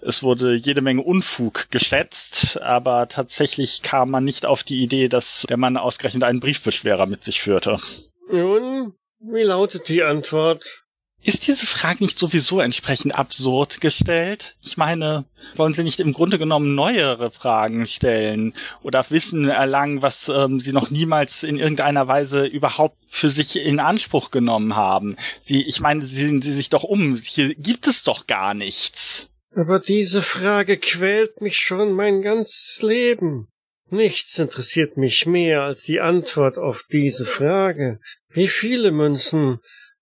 es wurde jede Menge Unfug geschätzt, aber tatsächlich kam man nicht auf die Idee, dass der Mann ausgerechnet einen Briefbeschwerer mit sich führte. Nun, wie lautet die Antwort? Ist diese Frage nicht sowieso entsprechend absurd gestellt? Ich meine, wollen Sie nicht im Grunde genommen neuere Fragen stellen oder Wissen erlangen, was ähm, Sie noch niemals in irgendeiner Weise überhaupt für sich in Anspruch genommen haben? Sie, ich meine, sehen Sie sich doch um. Hier gibt es doch gar nichts. Aber diese Frage quält mich schon mein ganzes Leben. Nichts interessiert mich mehr als die Antwort auf diese Frage. Wie viele Münzen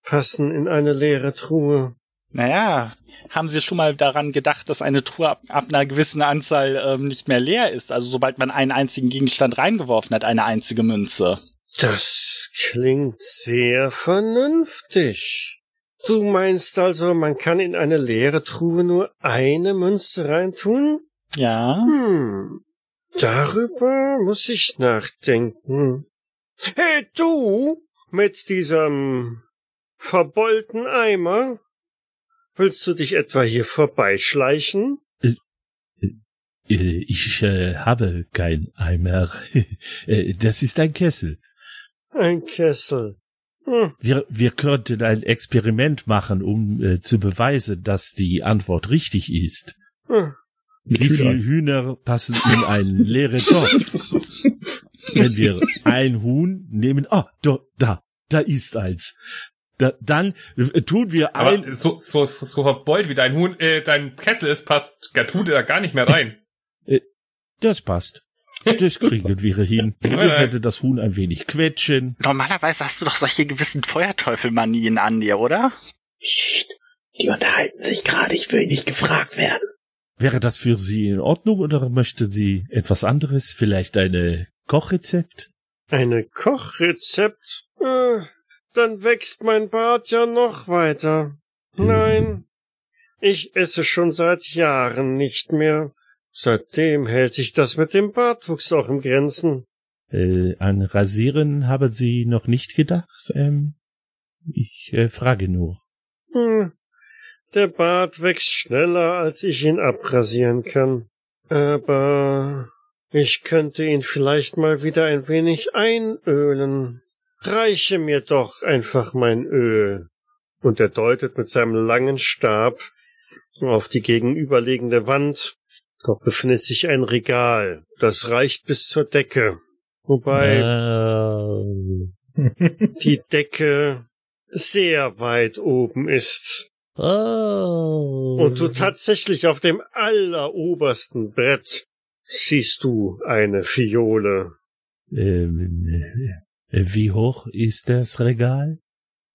passen in eine leere Truhe? Naja, haben Sie schon mal daran gedacht, dass eine Truhe ab, ab einer gewissen Anzahl ähm, nicht mehr leer ist? Also sobald man einen einzigen Gegenstand reingeworfen hat, eine einzige Münze. Das klingt sehr vernünftig. Du meinst also, man kann in eine leere Truhe nur eine Münze reintun? Ja. Hm, darüber muss ich nachdenken. Hey, du! Mit diesem verbeulten Eimer? Willst du dich etwa hier vorbeischleichen? Äh, Ich äh, habe kein Eimer. Äh, das ist ein Kessel. Ein Kessel. Hm, Wir, wir könnten ein Experiment machen, um äh, zu beweisen, dass die Antwort richtig ist. hm. Wie viele Hühner passen in einen leeren Topf? Wenn wir ein Huhn nehmen, ah, da, da, da ist eins. Da, dann äh, tun wir ein, Aber so, so, so verbeult wie dein Huhn, äh, dein Kessel ist, passt Gertrude da gar nicht mehr rein. das passt. Das kriegen wir hin. Ich werde das Huhn ein wenig quetschen. Normalerweise hast du doch solche gewissen Feuerteufelmanien an dir, oder? Psst, die unterhalten sich gerade, ich will nicht gefragt werden. Wäre das für Sie in Ordnung oder möchte Sie etwas anderes? Vielleicht eine Kochrezept? Eine Kochrezept? Äh, dann wächst mein Bart ja noch weiter. Nein, Ich esse schon seit Jahren nicht mehr. Seitdem hält sich das mit dem Bartwuchs auch im Grenzen. Äh, an Rasieren haben Sie noch nicht gedacht? Ähm, ich äh, frage nur. Hm. Der Bart wächst schneller, als ich ihn abrasieren kann. Aber ich könnte ihn vielleicht mal wieder ein wenig einölen. Reiche mir doch einfach mein Öl. Und er deutet mit seinem langen Stab auf die gegenüberliegende Wand. Dort befindet sich ein Regal. Das reicht bis zur Decke. Wobei Äh, die Decke sehr weit oben ist. oh. Und du tatsächlich auf dem allerobersten Brett siehst du eine Fiole. Ähm, äh, wie hoch ist das Regal?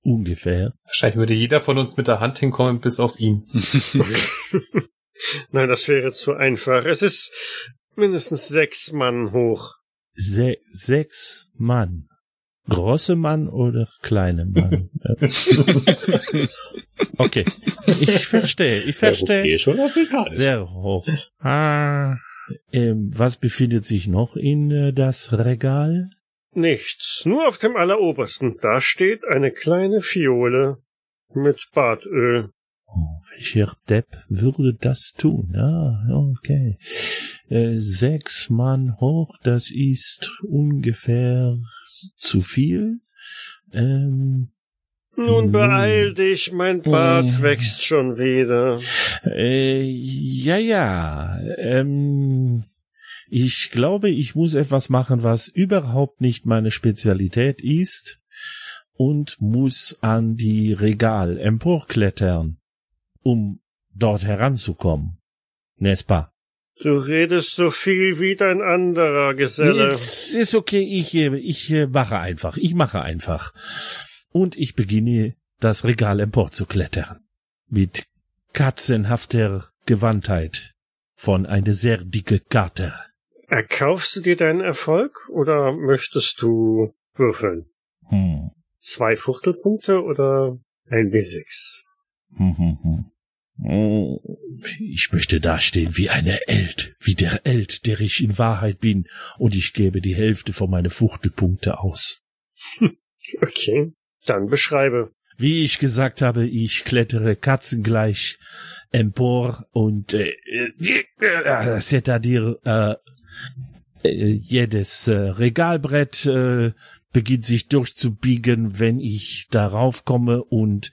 Ungefähr. Wahrscheinlich würde jeder von uns mit der Hand hinkommen, bis auf ihn. Nein, das wäre zu einfach. Es ist mindestens sechs Mann hoch. Se sechs Mann. Große Mann oder kleine Mann? Okay. Ich verstehe, ich verstehe. Sehr hoch. Ah. Ähm, was befindet sich noch in äh, das Regal? Nichts, nur auf dem allerobersten. Da steht eine kleine Fiole mit Bartöl. Oh, welcher Depp würde das tun? Ah, okay. Äh, sechs Mann hoch, das ist ungefähr zu viel. Ähm, Nun Hm. beeil dich, mein Bart Hm. wächst schon wieder. äh, ja, ja. Ähm, ich glaube, ich muss etwas machen, was überhaupt nicht meine Spezialität ist und muss an die Regal emporklettern, um dort heranzukommen. N'est-ce pas? Du redest so viel wie dein anderer Geselle. Ist, ist okay, ich, äh, ich äh, mache einfach. Ich mache einfach. Und ich beginne, das Regal emporzuklettern. Mit katzenhafter Gewandtheit von einer sehr dicke Karte. Erkaufst du dir deinen Erfolg oder möchtest du würfeln? Hm. Zwei Fuchtelpunkte oder ein W6? Hm, hm, hm. Oh, Ich möchte dastehen wie eine Eld, wie der Eld, der ich in Wahrheit bin, und ich gebe die Hälfte von meinen Fuchtelpunkte aus. Okay, dann beschreibe. Wie ich gesagt habe, ich klettere katzengleich empor und äh, äh, c'est-à-dire äh, äh, jedes äh, Regalbrett äh, beginnt sich durchzubiegen, wenn ich darauf komme und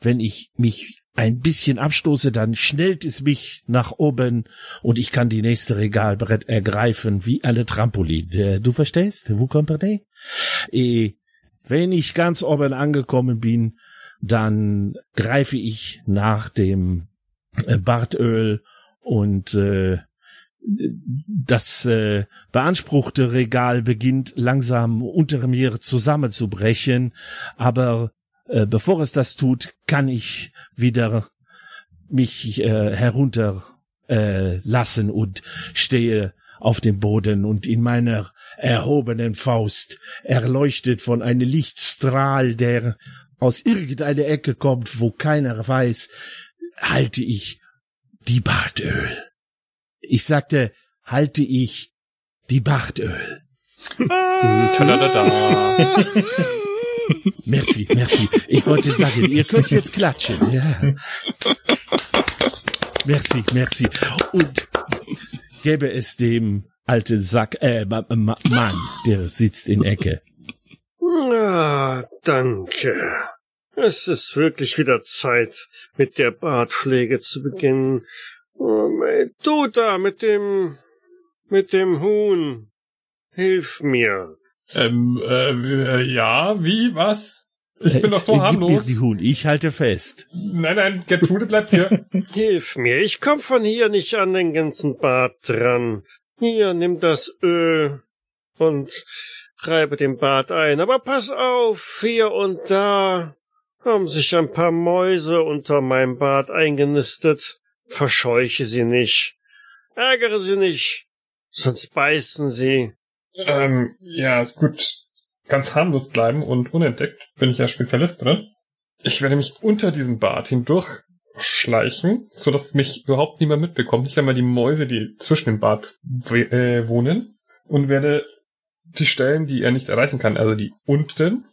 wenn ich mich ein bisschen abstoße, dann schnellt es mich nach oben und ich kann die nächste Regalbrett ergreifen wie eine Trampolin. Äh, du verstehst? Vous comprenez? Äh, wenn ich ganz oben angekommen bin, dann greife ich nach dem äh, Bartöl und äh, das äh, beanspruchte Regal beginnt langsam unter mir zusammenzubrechen, aber äh, bevor es das tut, kann ich wieder mich äh, herunter äh, lassen und stehe auf dem Boden und in meiner erhobenen Faust, erleuchtet von einem Lichtstrahl, der aus irgendeiner Ecke kommt, wo keiner weiß, halte ich die Bartöl. Ich sagte, halte ich die Bartöl. Tadadada. Merci, merci. Ich wollte sagen, ihr könnt jetzt klatschen. Ja. Merci, merci. Und gäbe es dem alten Sack, äh, Ma- Ma- Mann, der sitzt in Ecke. Ah, danke. Es ist wirklich wieder Zeit, mit der Bartpflege zu beginnen. Oh, du da mit dem, mit dem Huhn. Hilf mir. ähm, äh, äh, ja, wie, was? Ich bin doch so Äh, Gib mir harmlos. die Huhn, ich halte fest. Nein, nein, Gertrude bleibt hier. Hilf mir. Ich komm von hier nicht an den ganzen Bart dran. Hier, nimm das Öl und reibe den Bart ein. Aber pass auf, hier und da haben sich ein paar Mäuse unter meinem Bart eingenistet. Verscheuche sie nicht. Ärgere sie nicht, sonst beißen sie. ähm, ja, gut. Ganz harmlos bleiben und unentdeckt bin ich ja Spezialist drin. Ich werde mich unter diesem Bart hindurch schleichen, so dass mich überhaupt niemand mitbekommt. Nicht einmal die Mäuse, die zwischen dem Bad äh, wohnen. Und werde die Stellen, die er nicht erreichen kann, also die unten,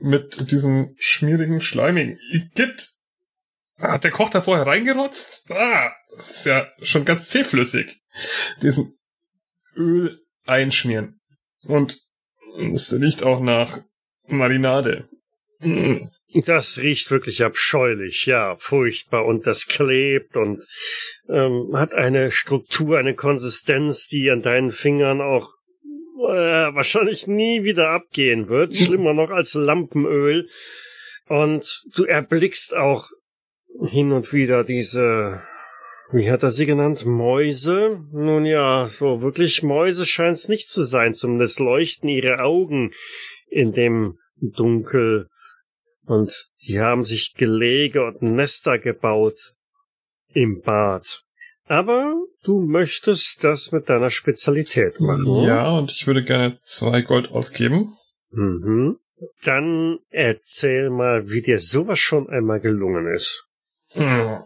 mit diesem schmierigen, schleimigen Igitt. Hat der Koch da vorher reingerotzt? Ah, das ist ja schon ganz zähflüssig. Diesen Öl einschmieren. Und es riecht auch nach Marinade. Mm. Das riecht wirklich abscheulich, ja, furchtbar. Und das klebt und ähm, hat eine Struktur, eine Konsistenz, die an deinen Fingern auch äh, wahrscheinlich nie wieder abgehen wird. Schlimmer noch als Lampenöl. Und du erblickst auch hin und wieder diese, wie hat er sie genannt? Mäuse? Nun ja, so wirklich Mäuse scheint es nicht zu sein. Zumindest leuchten ihre Augen in dem Dunkel. Und die haben sich Gelege und Nester gebaut im Bad. Aber du möchtest das mit deiner Spezialität machen. Ja, und ich würde gerne zwei Gold ausgeben. Mhm. Dann erzähl mal, wie dir sowas schon einmal gelungen ist. Hm.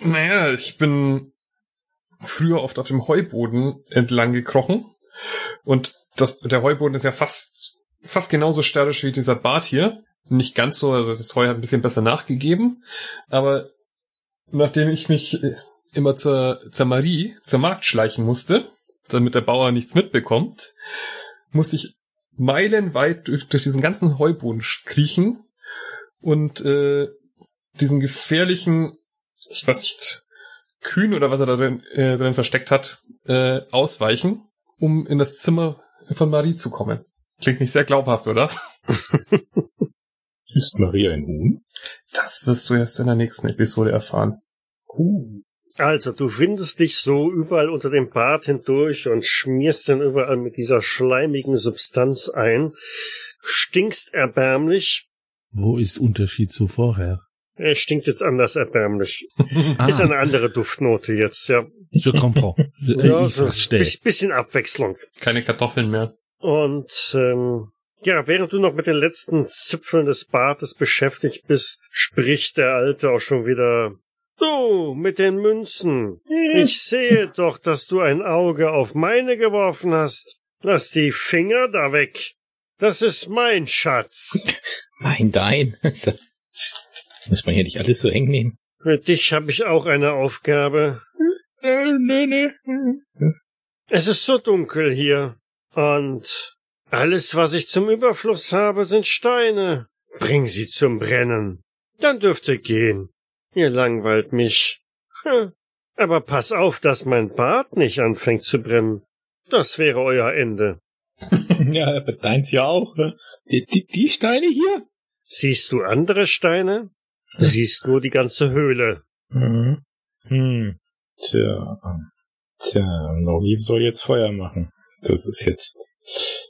Naja, ich bin früher oft auf dem Heuboden entlang gekrochen. Und das, der Heuboden ist ja fast, fast genauso störrisch wie dieser Bart hier. Nicht ganz so, also das Heu hat ein bisschen besser nachgegeben. Aber nachdem ich mich äh, immer zur, zur Marie, zur Markt schleichen musste, damit der Bauer nichts mitbekommt, musste ich meilenweit durch, durch diesen ganzen Heuboden kriechen und äh, diesen gefährlichen, ich weiß nicht, Kühn oder was er da drin, äh, drin versteckt hat, äh, ausweichen, um in das Zimmer von Marie zu kommen. Klingt nicht sehr glaubhaft, oder? Ist Marie ein Huhn? Das wirst du erst in der nächsten Episode erfahren. Uh. Also, du findest dich so überall unter dem Bart hindurch und schmierst dann überall mit dieser schleimigen Substanz ein, stinkst erbärmlich. Wo ist Unterschied zu vorher? Er stinkt jetzt anders erbärmlich. Ah, Ist eine andere Duftnote jetzt, ja. je comprends. ja ich so verstehe. bisschen Abwechslung. Keine Kartoffeln mehr. Und ähm, ja, während du noch mit den letzten Zipfeln des Bartes beschäftigt bist, spricht der Alte auch schon wieder. Du, mit den Münzen. Ich sehe doch, dass du ein Auge auf meine geworfen hast. Lass die Finger da weg. Das ist mein Schatz. Mein, dein. Muss man hier nicht alles so eng nehmen? Für dich habe ich auch eine Aufgabe. Äh, nö, nö. Es ist so dunkel hier. Und alles, was ich zum Überfluss habe, sind Steine. Bring sie zum Brennen. Dann dürft ihr gehen. Ihr langweilt mich. Aber pass auf, dass mein Bart nicht anfängt zu brennen. Das wäre euer Ende. Ja, aber deins ja auch. Die, die, die Steine hier? Siehst du andere Steine? Du siehst nur die ganze Höhle. Mhm. Hm. Tja. Tja, Nogi soll jetzt Feuer machen. Das ist jetzt,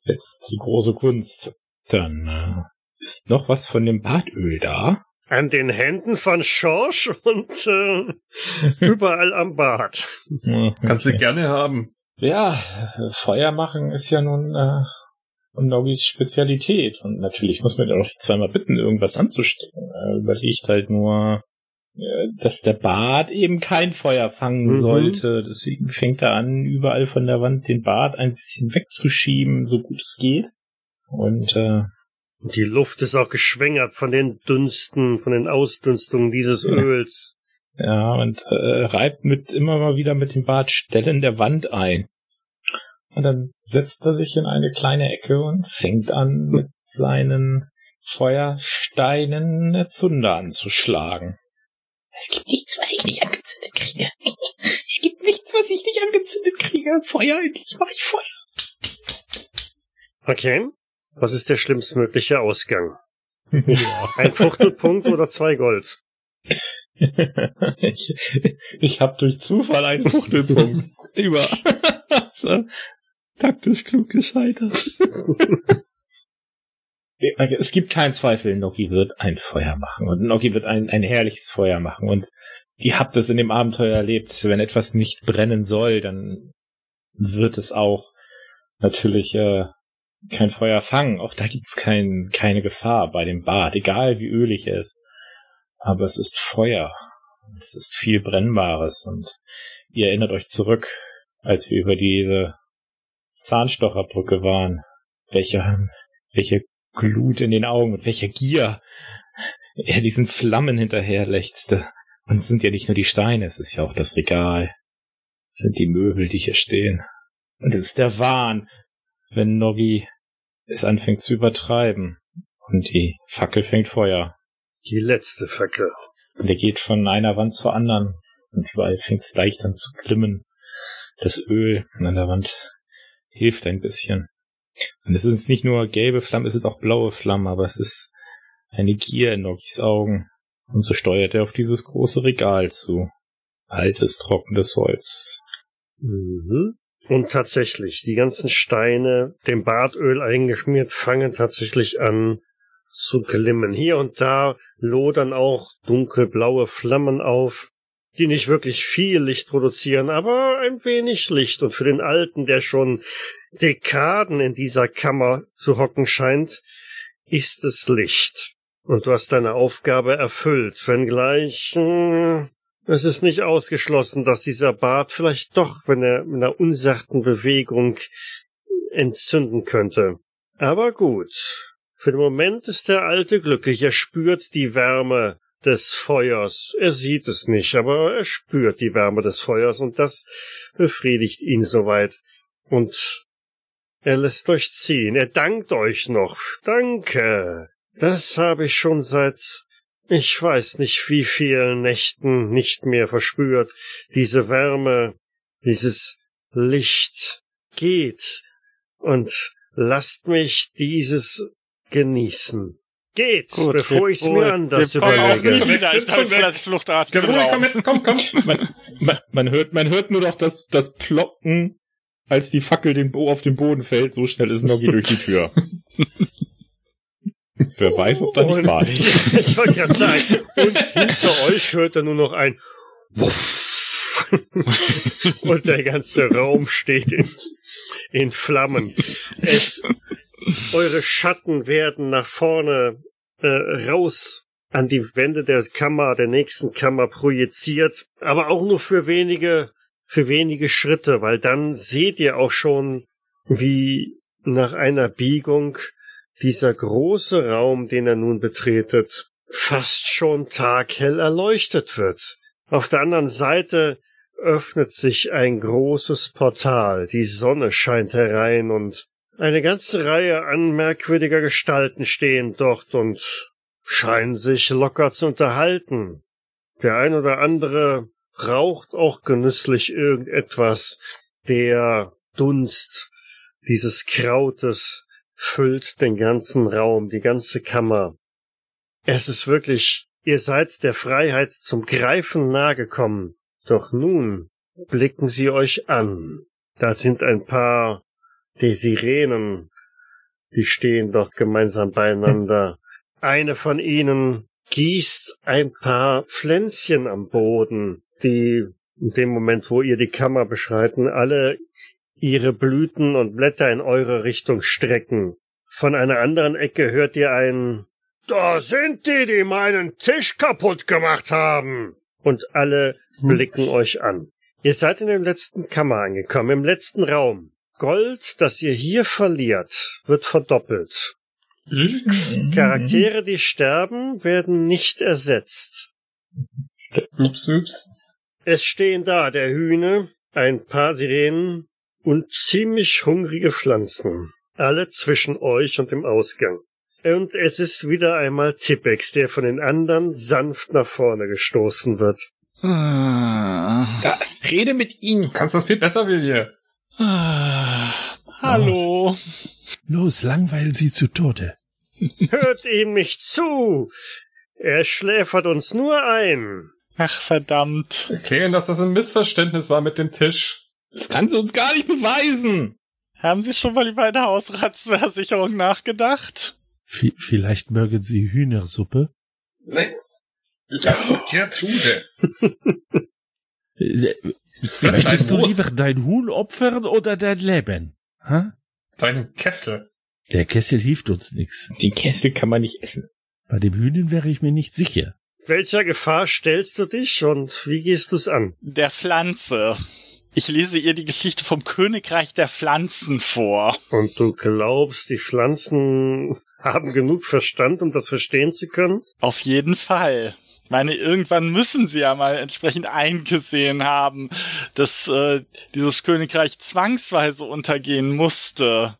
jetzt die große Kunst. Dann, äh, ist noch was von dem Badöl da? An den Händen von Schorsch und äh, überall am Bart. Hm, Kannst du okay. gerne haben. Ja, Feuer machen ist ja nun, äh, Nogis Spezialität. Und natürlich muss man ihn auch zweimal bitten, irgendwas anzustecken. Er überlegt halt nur, äh, dass der Bart eben kein Feuer fangen Mhm. sollte. Deswegen fängt er an, überall von der Wand den Bart ein bisschen wegzuschieben, so gut es geht. Und äh, Und die Luft ist auch geschwängert von den Dünsten, von den Ausdünstungen dieses Ja. Öls. ja, und äh, reibt mit immer mal wieder mit dem Bart Stellen der Wand ein. Und dann setzt er sich in eine kleine Ecke und fängt an, mit seinen Feuersteinen eine Zunde anzuschlagen. Es gibt nichts, was ich nicht angezündet kriege. Es gibt nichts, was ich nicht angezündet kriege. Feuer, endlich mache ich Feuer. Okay. Was ist der schlimmstmögliche Ausgang? Ein Fuchtelpunkt oder zwei Gold? ich ich habe durch Zufall einen Fuchtelpunkt über. taktisch klug gescheitert. es gibt keinen Zweifel, Noki wird ein Feuer machen. Und Noki wird ein, ein herrliches Feuer machen. Und ihr habt es in dem Abenteuer erlebt. Wenn etwas nicht brennen soll, dann wird es auch natürlich äh, kein Feuer fangen. Auch da gibt's kein, keine Gefahr bei dem Bad, egal wie ölig er ist. Aber es ist Feuer. Es ist viel Brennbares und ihr erinnert euch zurück, als wir über diese Zahnstocherbrücke waren. Welche, welche Glut in den Augen und welche Gier er diesen Flammen hinterher lechzte. Und es sind ja nicht nur die Steine, es ist ja auch das Regal. Es sind die Möbel, die hier stehen. Und es ist der Wahn, wenn Noggi es anfängt zu übertreiben. Und die Fackel fängt Feuer. Die letzte Fackel. Und er geht von einer Wand zur anderen. Und überall fängt es leicht an zu glimmen. Das Öl an der Wand hilft ein bisschen. Und es sind nicht nur gelbe Flammen, es sind auch blaue Flammen, aber es ist eine Gier in Nogis Augen. Und so steuert er auf dieses große Regal zu. Altes, trockenes Holz. Mhm. Und tatsächlich, die ganzen Steine, dem Bartöl eingeschmiert, fangen tatsächlich an zu glimmen. Hier und da lodern auch dunkelblaue Flammen auf, die nicht wirklich viel Licht produzieren, aber ein wenig Licht. Und für den Alten, der schon Dekaden in dieser Kammer zu hocken scheint, ist es Licht. Und du hast deine Aufgabe erfüllt, wenngleich hm, es ist nicht ausgeschlossen, dass dieser Bart vielleicht doch, wenn er mit einer unsachten Bewegung entzünden könnte. Aber gut. Für den Moment ist der Alte glücklich. Er spürt die Wärme des Feuers. Er sieht es nicht, aber er spürt die Wärme des Feuers und das befriedigt ihn soweit. Und er lässt euch ziehen. Er dankt euch noch. Danke. Das habe ich schon seit ich weiß nicht wie vielen Nächten nicht mehr verspürt. Diese Wärme, dieses Licht geht und lasst mich dieses genießen. Geht, Gut, bevor wir- ich's mir anders wir überlege. nicht Sind wieder. schon Ich glaube, weg. das Fluchtarzt. Gabriel, komm mit, komm, komm. Man, man, man hört, man hört nur noch das, das Ploppen, als die Fackel den Bo auf den Boden fällt. So schnell ist Noggi durch die Tür. Wer weiß, ob da nicht Und- war. ich wollte gerade sagen, und hinter euch hört er nur noch ein Wuff. und der ganze Raum steht in, in Flammen. Es, eure Schatten werden nach vorne äh, raus an die Wände der Kammer, der nächsten Kammer projiziert, aber auch nur für wenige, für wenige Schritte, weil dann seht ihr auch schon, wie nach einer Biegung dieser große Raum, den er nun betretet, fast schon taghell erleuchtet wird. Auf der anderen Seite öffnet sich ein großes Portal, die Sonne scheint herein und eine ganze Reihe an merkwürdiger Gestalten stehen dort und scheinen sich locker zu unterhalten. Der ein oder andere raucht auch genüsslich irgendetwas. Der Dunst dieses Krautes füllt den ganzen Raum, die ganze Kammer. Es ist wirklich, ihr seid der Freiheit zum Greifen nahe gekommen. Doch nun blicken sie euch an. Da sind ein paar Desirenen, die stehen dort gemeinsam beieinander. Eine von ihnen gießt ein paar Pflänzchen am Boden, die in dem Moment, wo ihr die Kammer beschreiten, alle ihre Blüten und Blätter in eure Richtung strecken. Von einer anderen Ecke hört ihr ein Da sind die, die meinen Tisch kaputt gemacht haben. Und alle blicken euch an. Ihr seid in der letzten Kammer angekommen, im letzten Raum. Gold, das ihr hier verliert, wird verdoppelt. X. Charaktere, die sterben, werden nicht ersetzt. Ups, ups. Es stehen da der Hühne, ein paar Sirenen und ziemlich hungrige Pflanzen. Alle zwischen euch und dem Ausgang. Und es ist wieder einmal Tippex, der von den anderen sanft nach vorne gestoßen wird. Ah. Ja, rede mit ihm. Du kannst das viel besser, Willi. Ah. Hallo. Los, langweil sie zu Tode. Hört ihm nicht zu! Er schläfert uns nur ein. Ach, verdammt. Erklären, dass das ein Missverständnis war mit dem Tisch. Das kannst du uns gar nicht beweisen. Haben Sie schon mal über eine Hausratsversicherung nachgedacht? V vielleicht mögen sie Hühnersuppe? Nee. Das ist Gertrude. Möchtest du dein lieber dein Huhn opfern oder dein Leben? Ha? Deinen Kessel. Der Kessel hilft uns nichts. Den Kessel kann man nicht essen. Bei dem Hühnen wäre ich mir nicht sicher. Welcher Gefahr stellst du dich und wie gehst du's an? Der Pflanze. Ich lese ihr die Geschichte vom Königreich der Pflanzen vor. Und du glaubst, die Pflanzen haben genug Verstand, um das verstehen zu können? Auf jeden Fall. Ich meine, irgendwann müssen sie ja mal entsprechend eingesehen haben, dass äh, dieses Königreich zwangsweise untergehen musste.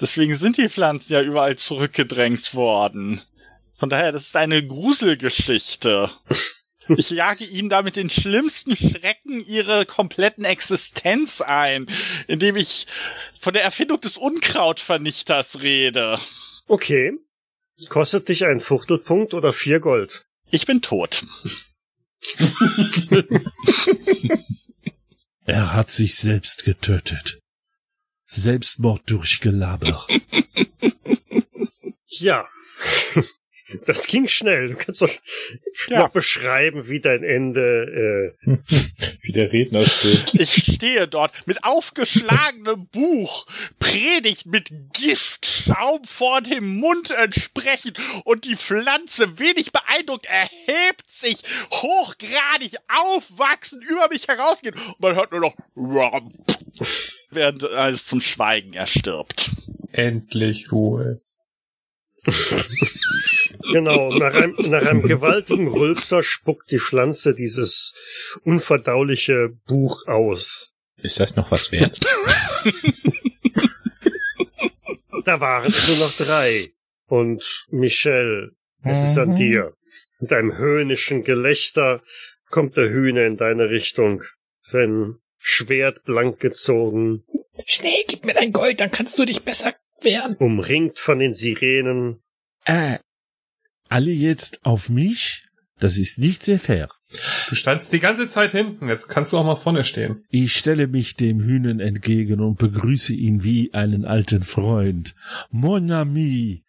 Deswegen sind die Pflanzen ja überall zurückgedrängt worden. Von daher, das ist eine Gruselgeschichte. Ich jage ihnen damit den schlimmsten Schrecken ihrer kompletten Existenz ein, indem ich von der Erfindung des Unkrautvernichters rede. Okay. Kostet dich ein Fuchtelpunkt oder vier Gold? Ich bin tot. Er hat sich selbst getötet. Selbstmord durch Gelaber. Ja. Das ging schnell. Du kannst doch Ja. noch beschreiben, wie dein Ende. Äh, Wie der Redner steht. Ich stehe dort mit aufgeschlagenem Buch, predigt mit Giftschaum vor dem Mund entsprechend und die Pflanze, wenig beeindruckt, erhebt sich, hochgradig aufwachsen, über mich herausgehen und man hört nur noch während alles zum Schweigen erstirbt. Endlich Ruhe. genau. Nach einem, nach einem gewaltigen Rülpser spuckt die Pflanze dieses unverdauliche Buch aus. Ist das noch was wert? Da waren es nur noch drei. Und Michelle, es ist an dir. Mit einem höhnischen Gelächter kommt der Hühner in deine Richtung. Sein Schwert blank gezogen, Schnell, gib mir dein Gold, dann kannst du dich besser wehren. umringt von den Sirenen. Äh, alle jetzt auf mich? Das ist nicht sehr fair. Du standst die ganze Zeit hinten, jetzt kannst du auch mal vorne stehen. Ich stelle mich dem Hühnen entgegen und begrüße ihn wie einen alten Freund. Mon ami,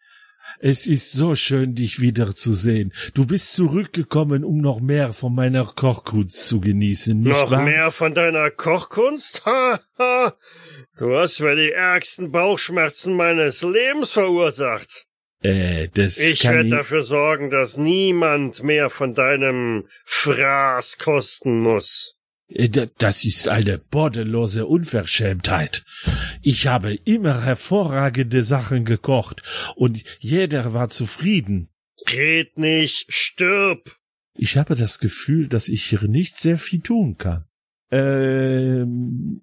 es ist so schön, dich wiederzusehen. Du bist zurückgekommen, um noch mehr von meiner Kochkunst zu genießen, nicht Noch wahr? mehr von deiner Kochkunst? Ha, ha. Du hast mir die ärgsten Bauchschmerzen meines Lebens verursacht. Äh, das Ich werde dafür sorgen, dass niemand mehr von deinem Fraß kosten muss. Äh, da- Das ist eine bodenlose Unverschämtheit. Ich habe immer hervorragende Sachen gekocht und jeder war zufrieden. Red nicht, stirb. Ich habe das Gefühl, dass ich hier nicht sehr viel tun kann. Ähm,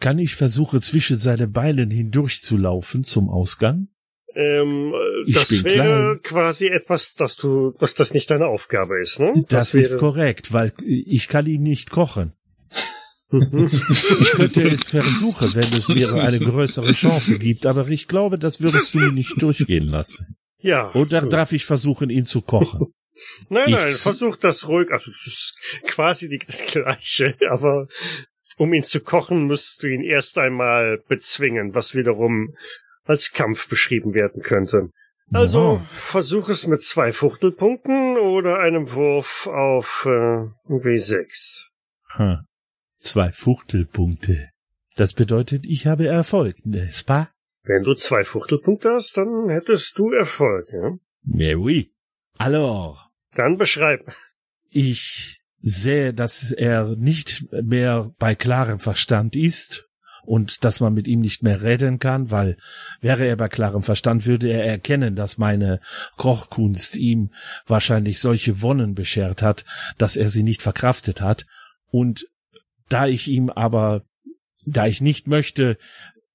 kann ich versuchen, zwischen seine Beinen hindurchzulaufen zum Ausgang? Ähm, äh, das wäre klein. quasi etwas, dass du, dass das nicht deine Aufgabe ist, ne? Das, wäre, ist korrekt, weil ich kann ihn nicht kochen. Ich könnte es versuchen, wenn es mir eine größere Chance gibt, aber ich glaube, das würdest du mir nicht durchgehen lassen. ja. Oder gut. darf ich versuchen, ihn zu kochen? Nein, nein, Ich- versuch das ruhig. Also das ist quasi das Gleiche, aber um ihn zu kochen, müsst du ihn erst einmal bezwingen, was wiederum als Kampf beschrieben werden könnte. Also Oh. versuch es mit zwei Fuchtelpunkten oder einem Wurf auf äh, W6. Hm. Zwei Fuchtelpunkte. Das bedeutet, ich habe Erfolg, n'est-ce pas? Wenn du zwei Fuchtelpunkte hast, dann hättest du Erfolg. Ja? Mais oui. Alors, Dann beschreib. ich sehe, dass er nicht mehr bei klarem Verstand ist und dass man mit ihm nicht mehr reden kann, weil wäre er bei klarem Verstand, würde er erkennen, dass meine Kochkunst ihm wahrscheinlich solche Wonnen beschert hat, dass er sie nicht verkraftet hat. Und da ich ihm aber, da ich nicht möchte,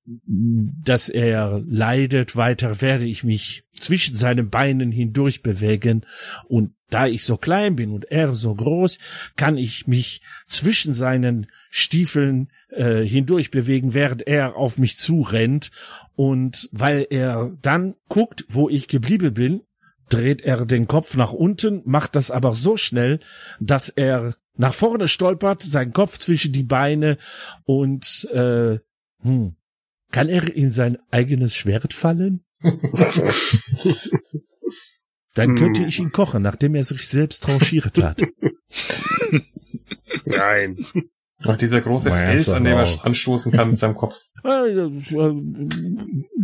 dass er leidet weiter, werde ich mich zwischen seinen Beinen hindurch bewegen und da ich so klein bin und er so groß, kann ich mich zwischen seinen Stiefeln äh, hindurch bewegen, während er auf mich zurennt. Und weil er dann guckt, wo ich geblieben bin, dreht er den Kopf nach unten, macht das aber so schnell, dass er nach vorne stolpert, seinen Kopf zwischen die Beine und äh, hm, kann er in sein eigenes Schwert fallen? Dann könnte Hm. ich ihn kochen, nachdem er sich selbst tranchiert hat. Nein. Und dieser große Fels, an dem er anstoßen kann mit seinem Kopf.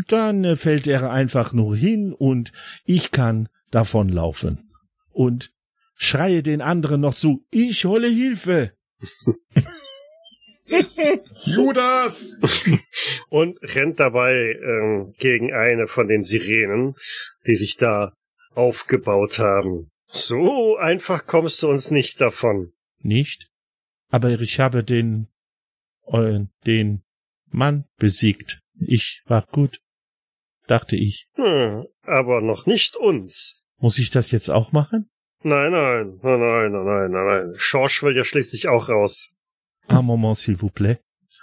Dann fällt er einfach nur hin und ich kann davonlaufen. Und schreie den anderen noch zu, ich hole Hilfe. Judas! und rennt dabei ähm, gegen eine von den Sirenen, die sich da aufgebaut haben. So einfach kommst du uns nicht davon. Nicht? Aber ich habe den, äh, den Mann besiegt. Ich war gut, dachte ich. Hm, aber noch nicht uns. Muss ich das jetzt auch machen? Nein, nein, nein, nein, nein, nein, nein, nein. Schorsch will ja schließlich auch raus. Un moment, s'il vous plaît.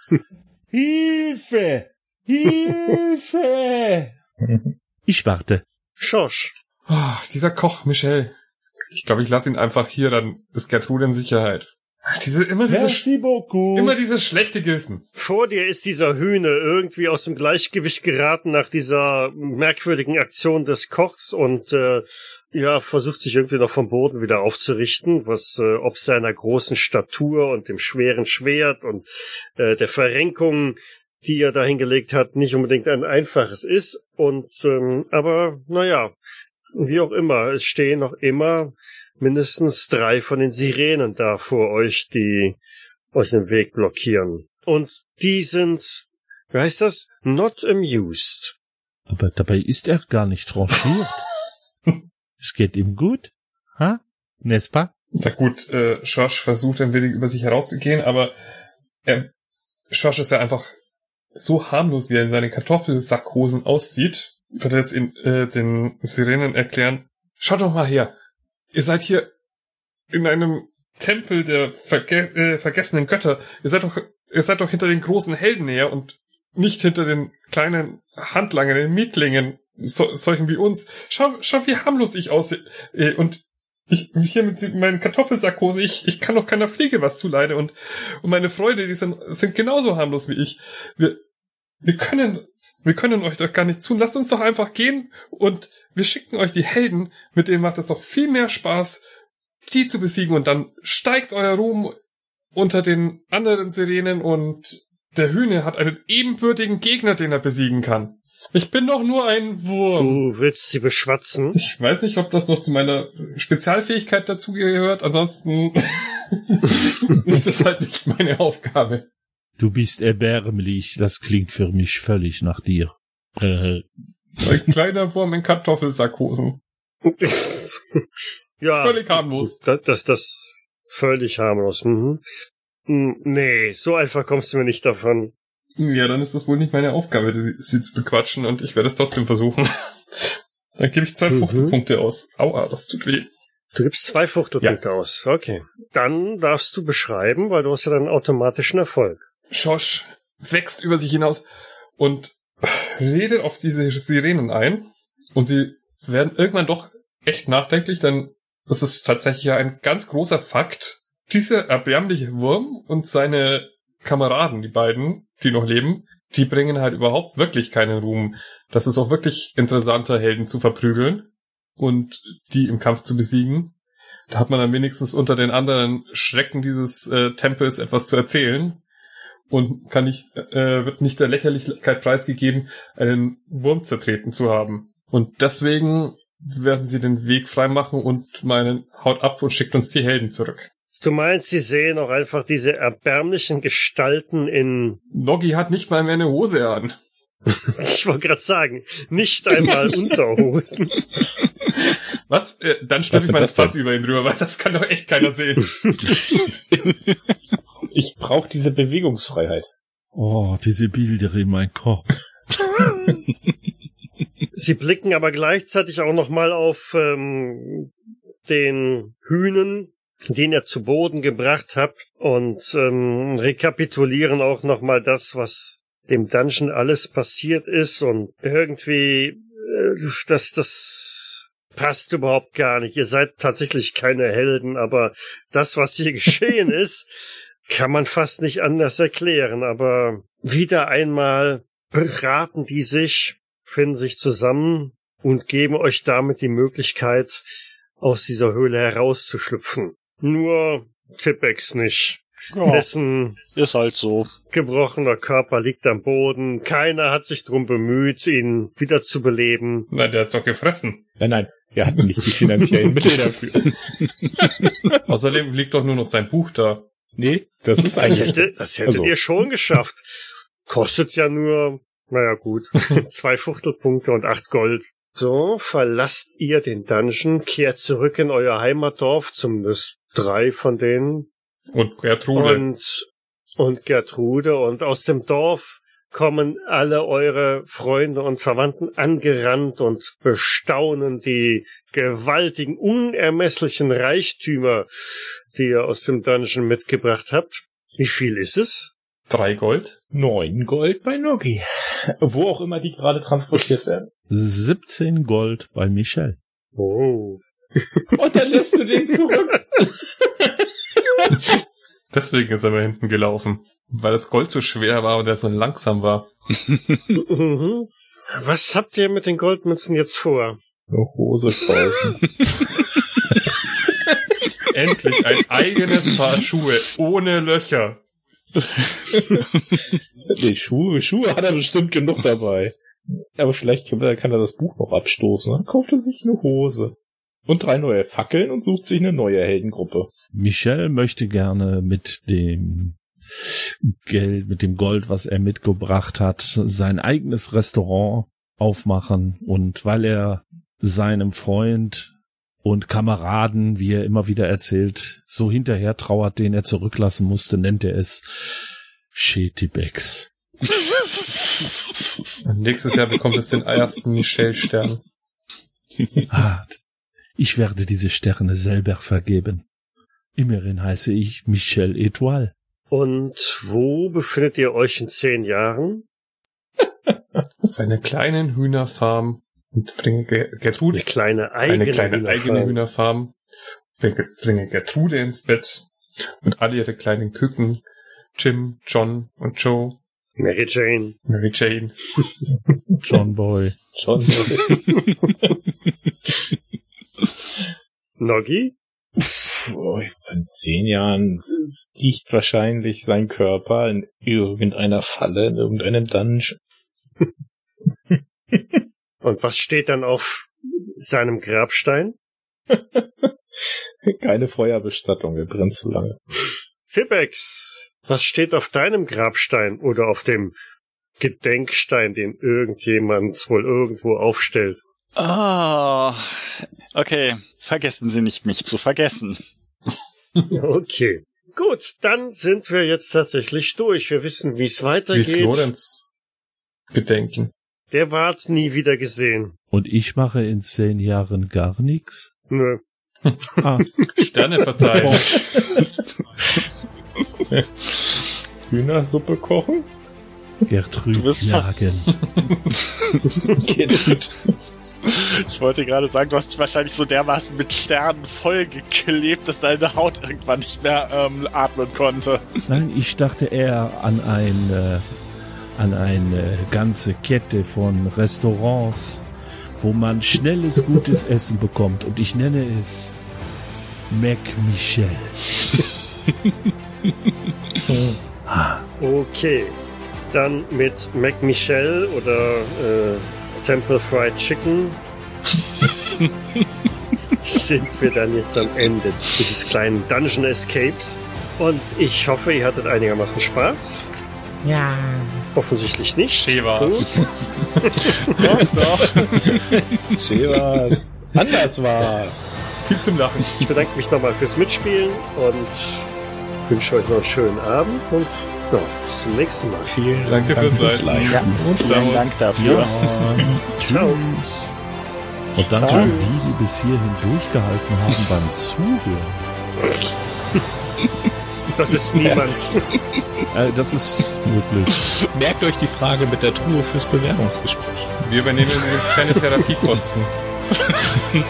Hilfe! Hilfe! Ich warte. Schorsch. Oh, dieser Koch, Michel. Ich glaube, ich lasse ihn einfach hier, dann ist Gertrude in Sicherheit. Diese, immer dieses, beaucoup. immer dieses schlechte Gewissen. Vor dir ist dieser Hühne irgendwie aus dem Gleichgewicht geraten nach dieser merkwürdigen Aktion des Kochs und äh, ja, versucht sich irgendwie noch vom Boden wieder aufzurichten, was äh, ob seiner großen Statur und dem schweren Schwert und äh, der Verrenkung, die er da hingelegt hat, nicht unbedingt ein einfaches ist. Und ähm, aber naja, wie auch immer, es stehen noch immer mindestens drei von den Sirenen da vor euch, die euch den Weg blockieren. Und die sind, wie heißt das? Not amused. Aber dabei ist er gar nicht tranchiert. es geht ihm gut. Ha? Nespa? Na gut, äh, Josh versucht ein wenig über sich herauszugehen, aber er, Josh ist ja einfach so harmlos, wie er in seinen Kartoffelsackhosen aussieht. Wird er jetzt in, äh, den Sirenen erklären, schaut doch mal her, ihr seid hier in einem Tempel der verge äh, vergessenen Götter. Ihr seid doch, ihr seid doch hinter den großen Helden her und nicht hinter den kleinen Handlangern, den Mietlingen, so, solchen wie uns. Schau, schau, wie harmlos ich aussehe. Äh, Und ich hier mit meinen Kartoffelsackhose, ich, ich kann doch keiner Fliege was zuleide und, und meine Freunde, die sind, sind genauso harmlos wie ich. Wir, wir können, wir können euch doch gar nicht tun. Lasst uns doch einfach gehen und wir schicken euch die Helden, mit denen macht es doch viel mehr Spaß, die zu besiegen und dann steigt euer Ruhm unter den anderen Sirenen und der Hühne hat einen ebenbürtigen Gegner, den er besiegen kann. Ich bin doch nur ein Wurm. Du willst sie beschwatzen? Ich weiß nicht, ob das noch zu meiner Spezialfähigkeit dazugehört. Ansonsten ist das halt nicht meine Aufgabe. Du bist erbärmlich. Das klingt für mich völlig nach dir. Äh, Ein kleiner Wurm in Kartoffelsackhosen. ja. Völlig harmlos. Das, das, das völlig harmlos. Mhm. Hm, Nee, so einfach kommst du mir nicht davon. Ja, dann ist das wohl nicht meine Aufgabe, sie zu bequatschen und ich werde es trotzdem versuchen. Dann gebe ich zwei Mhm. Fruchtpunkte aus. Aua, das tut weh. Du gibst zwei Fruchtpunkte aus. Okay. Dann darfst du beschreiben, weil du hast ja dann automatischen Erfolg. Josh wächst über sich hinaus und redet auf diese Sirenen ein. Und sie werden irgendwann doch echt nachdenklich, denn das ist tatsächlich ja ein ganz großer Fakt. Dieser erbärmliche Wurm und seine Kameraden, die beiden, die noch leben, die bringen halt überhaupt wirklich keinen Ruhm. Das ist auch wirklich interessanter, Helden zu verprügeln und die im Kampf zu besiegen. Da hat man dann wenigstens unter den anderen Schrecken dieses äh, Tempels etwas zu erzählen und kann nicht, äh, wird nicht der Lächerlichkeit preisgegeben, einen Wurm zertreten zu haben. Und deswegen werden sie den Weg freimachen und meinen Haut ab und schickt uns die Helden zurück. Du meinst, sie sehen auch einfach diese erbärmlichen Gestalten in, Noggi hat nicht mal mehr eine Hose an. ich wollte gerade sagen, nicht einmal Unterhosen. Was? Äh, dann stelle ich mal das Fass über ihn drüber, weil das kann doch echt keiner sehen. Ich brauche diese Bewegungsfreiheit. oh, diese Bilder in meinem Kopf. Sie blicken aber gleichzeitig auch noch mal auf ähm, den Hühnen, den ihr zu Boden gebracht habt und ähm, rekapitulieren auch noch mal das, was dem Dungeon alles passiert ist und irgendwie äh, das das passt überhaupt gar nicht. Ihr seid tatsächlich keine Helden, aber das, was hier geschehen ist, kann man fast nicht anders erklären. Aber wieder einmal beraten die sich, finden sich zusammen und geben euch damit die Möglichkeit, aus dieser Höhle herauszuschlüpfen. Nur Tippex nicht. Ja, Dessen ist halt so. gebrochener Körper liegt am Boden. Keiner hat sich drum bemüht, ihn wieder zu beleben. Nein, der hat's doch gefressen. Nein, nein, wir hatten nicht die finanziellen Mittel dafür. Außerdem liegt doch nur noch sein Buch da. Nee, das ist Das, eigentlich. hätte, das hättet Also. ihr schon geschafft. Kostet ja nur, naja gut, zwei Fuchtelpunkte und acht Gold. So, verlasst ihr den Dungeon, kehrt zurück in euer Heimatdorf, zumindest drei von denen. Und Gertrude. Und, und Gertrude. Und aus dem Dorf kommen alle eure Freunde und Verwandten angerannt und bestaunen die gewaltigen, unermesslichen Reichtümer, die ihr aus dem Dungeon mitgebracht habt. Wie viel ist es? Drei Gold. Neun Gold bei Nogi. Wo auch immer die gerade transportiert werden. 17 Gold bei Michel. Oh. Und dann lässt du den zurück. Deswegen ist er mal hinten gelaufen. Weil das Gold so schwer war und er so langsam war. Mhm. Was habt ihr mit den Goldmünzen jetzt vor? Eine Hose kaufen. Endlich ein eigenes Paar Schuhe ohne Löcher. Nee, Schuhe, Schuhe hat er bestimmt genug dabei. Aber vielleicht kann er kann er das Buch noch abstoßen. Dann kauft er sich eine Hose. Und drei neue Fackeln und sucht sich eine neue Heldengruppe. Michel möchte gerne mit dem Geld, mit dem Gold, was er mitgebracht hat, sein eigenes Restaurant aufmachen. Und weil er seinem Freund und Kameraden, wie er immer wieder erzählt, so hinterher trauert, den er zurücklassen musste, nennt er es Shetibex. Und nächstes Jahr bekommt es den ersten Michel-Stern. Ah, ich werde diese Sterne selber vergeben. Immerhin heiße ich Michel Etoile. Und wo befindet ihr euch in zehn Jahren? Auf einer kleinen Hühnerfarm. Und bringe Ge- Gertrude Eine kleine eigene eine kleine Hühnerfarm. eigene Hühnerfarm. Bringe, bringe Gertrude ins Bett. Und alle ihre kleinen Küken. Jim, John und Joe. Mary Jane. Mary Jane. John Boy. Schon. Noggi? Puh, in zehn Jahren liegt wahrscheinlich sein Körper in irgendeiner Falle, in irgendeinem Dungeon. Und was steht dann auf seinem Grabstein? Keine Feuerbestattung, er brennt zu lange. Fibex, was steht auf deinem Grabstein oder auf dem Gedenkstein, den irgendjemand wohl irgendwo aufstellt? Ah, okay. Vergessen Sie nicht, mich zu vergessen. Okay. Gut, dann sind wir jetzt tatsächlich durch. Wir wissen, wie es Wie ist weitergeht. Lorenz gedenken? Der ward nie wieder gesehen. Und ich mache in zehn Jahren gar nichts? Nö. Ah, Sterne verteilen. Hühnersuppe kochen? Gertrud jagen. Geht. Ich wollte gerade sagen, du hast dich wahrscheinlich so dermaßen mit Sternen vollgeklebt, dass deine Haut irgendwann nicht mehr ähm, atmen konnte. Nein, ich dachte eher an ein, äh, an eine ganze Kette von Restaurants, wo man schnelles, gutes Essen bekommt. Und ich nenne es Mac Michel. ah, Okay. Dann mit Mac Michel oder äh, Temple Fried Chicken sind wir dann jetzt am Ende dieses kleinen Dungeon Escapes. Und ich hoffe, ihr hattet einigermaßen Spaß. Ja. Offensichtlich nicht. Schee war's. Gut. Doch, doch. Schön war's. Anders war's. Viel zum Lachen. Ich bedanke mich nochmal fürs Mitspielen und wünsche euch noch einen schönen Abend und ja, bis zum nächsten Mal. Vielen Danke Dank fürs Leiten. Leiten. Ja, Und vielen. Dank dafür. ja. Ciao. Und danke Ciao. an die, die bis hierhin durchgehalten haben beim Zuhören. Das ist niemand. Äh, das ist möglich. Merkt euch die Frage mit der Truhe fürs Bewerbungsgespräch. Wir übernehmen übrigens keine Therapiekosten.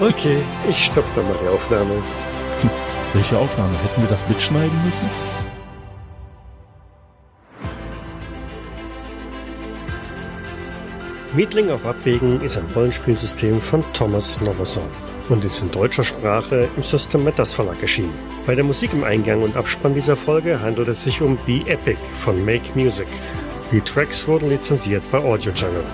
Okay, ich stopp da mal die Aufnahme. Welche Aufnahme? Hätten wir das mitschneiden müssen? Mietling auf Abwägen ist ein Rollenspielsystem von Thomas Noverson. und ist in deutscher Sprache im System Matters Verlag erschienen. Bei der Musik im Eingang und Abspann dieser Folge handelt es sich um Be Epic von Make Music. Die Tracks wurden lizenziert bei Audio Jungle.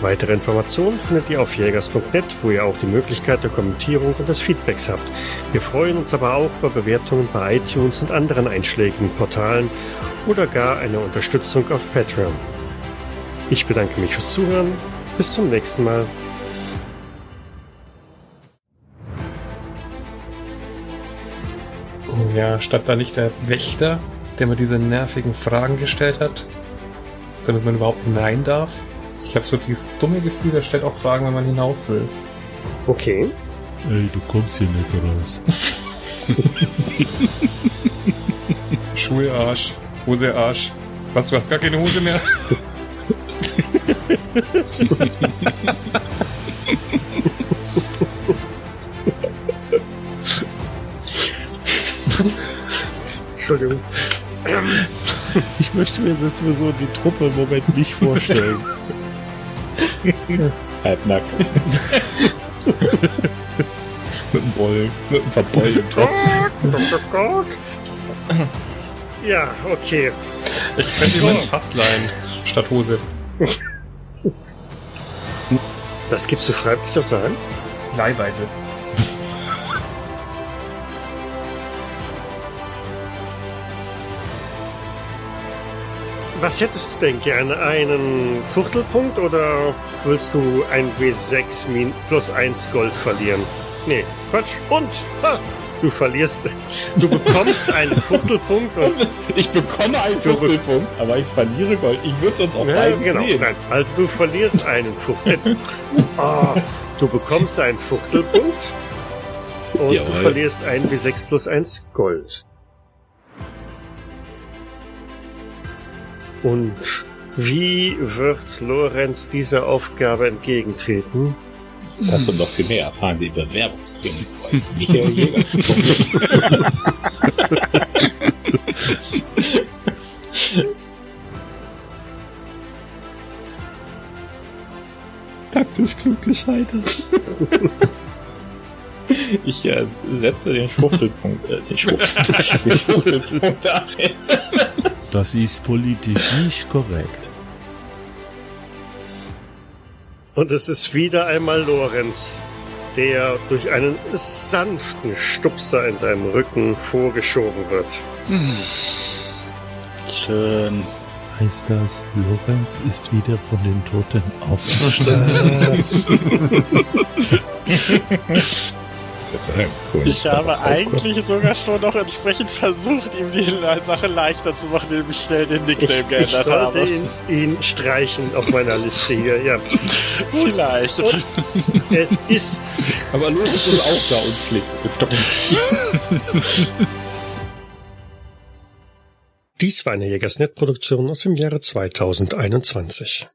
Weitere Informationen findet ihr auf jägers.net, wo ihr auch die Möglichkeit der Kommentierung und des Feedbacks habt. Wir freuen uns aber auch über Bewertungen bei iTunes und anderen einschlägigen Portalen oder gar eine Unterstützung auf Patreon. Ich bedanke mich fürs Zuhören. Bis zum nächsten Mal. Ja, statt da nicht der Wächter, der mir diese nervigen Fragen gestellt hat, damit man überhaupt hinein darf. Ich habe so dieses dumme Gefühl, der stellt auch Fragen, wenn man hinaus will. Okay. Ey, du kommst hier nicht raus. Schuhe Arsch, Hose Arsch. Was, du hast gar keine Hose mehr? Entschuldigung. Ich möchte mir jetzt sowieso die Truppe im Moment nicht vorstellen. Halbnackt. mit dem Boll, mit dem verbeulten Topf. Ja, okay. Ich könnte ein Fass leihen, statt Hose. Das gibst du freiwillig doch sagen? Leihweise. Was hättest du denn gerne? Einen Fuchtelpunkt oder willst du ein W6 min plus 1 Gold verlieren? Nee, Quatsch. Und ha, du verlierst, du bekommst einen Fuchtelpunkt und Ich bekomme einen Du Fuchtelpunkt, aber ich verliere Gold. Ich würde sonst auch ja, beides genau. nehmen. Nein, also du verlierst einen Fuchtel. Ah, du bekommst einen Fuchtelpunkt und du Jawohl. verlierst einen W6 plus 1 Gold. Und wie wird Lorenz dieser Aufgabe entgegentreten? Das und noch viel mehr erfahren Sie im Bewerbungstraining bei Michael Jäger. Taktisch klug gescheitert. Ich äh, setze den Schwuchtelpunkt, äh, den Schwuchtelpunkt, den Schwuchtelpunkt ein. Das ist politisch nicht korrekt. Und es ist wieder einmal Lorenz, der durch einen sanften Stupser in seinem Rücken vorgeschoben wird. Schön. Heißt das, Lorenz ist wieder von den Toten auferstanden? Ich habe eigentlich sogar schon noch entsprechend versucht, ihm die Sache leichter zu machen, indem ich schnell den Ich, Nickname ich geändert sollte habe. ihn, ihn streichen auf meiner Liste hier. Ja. Vielleicht. Und es ist Aber Lorenz ist auch da und schlägt bestimmt. Dies war eine Jägersnet-Produktion aus dem Jahre 2021.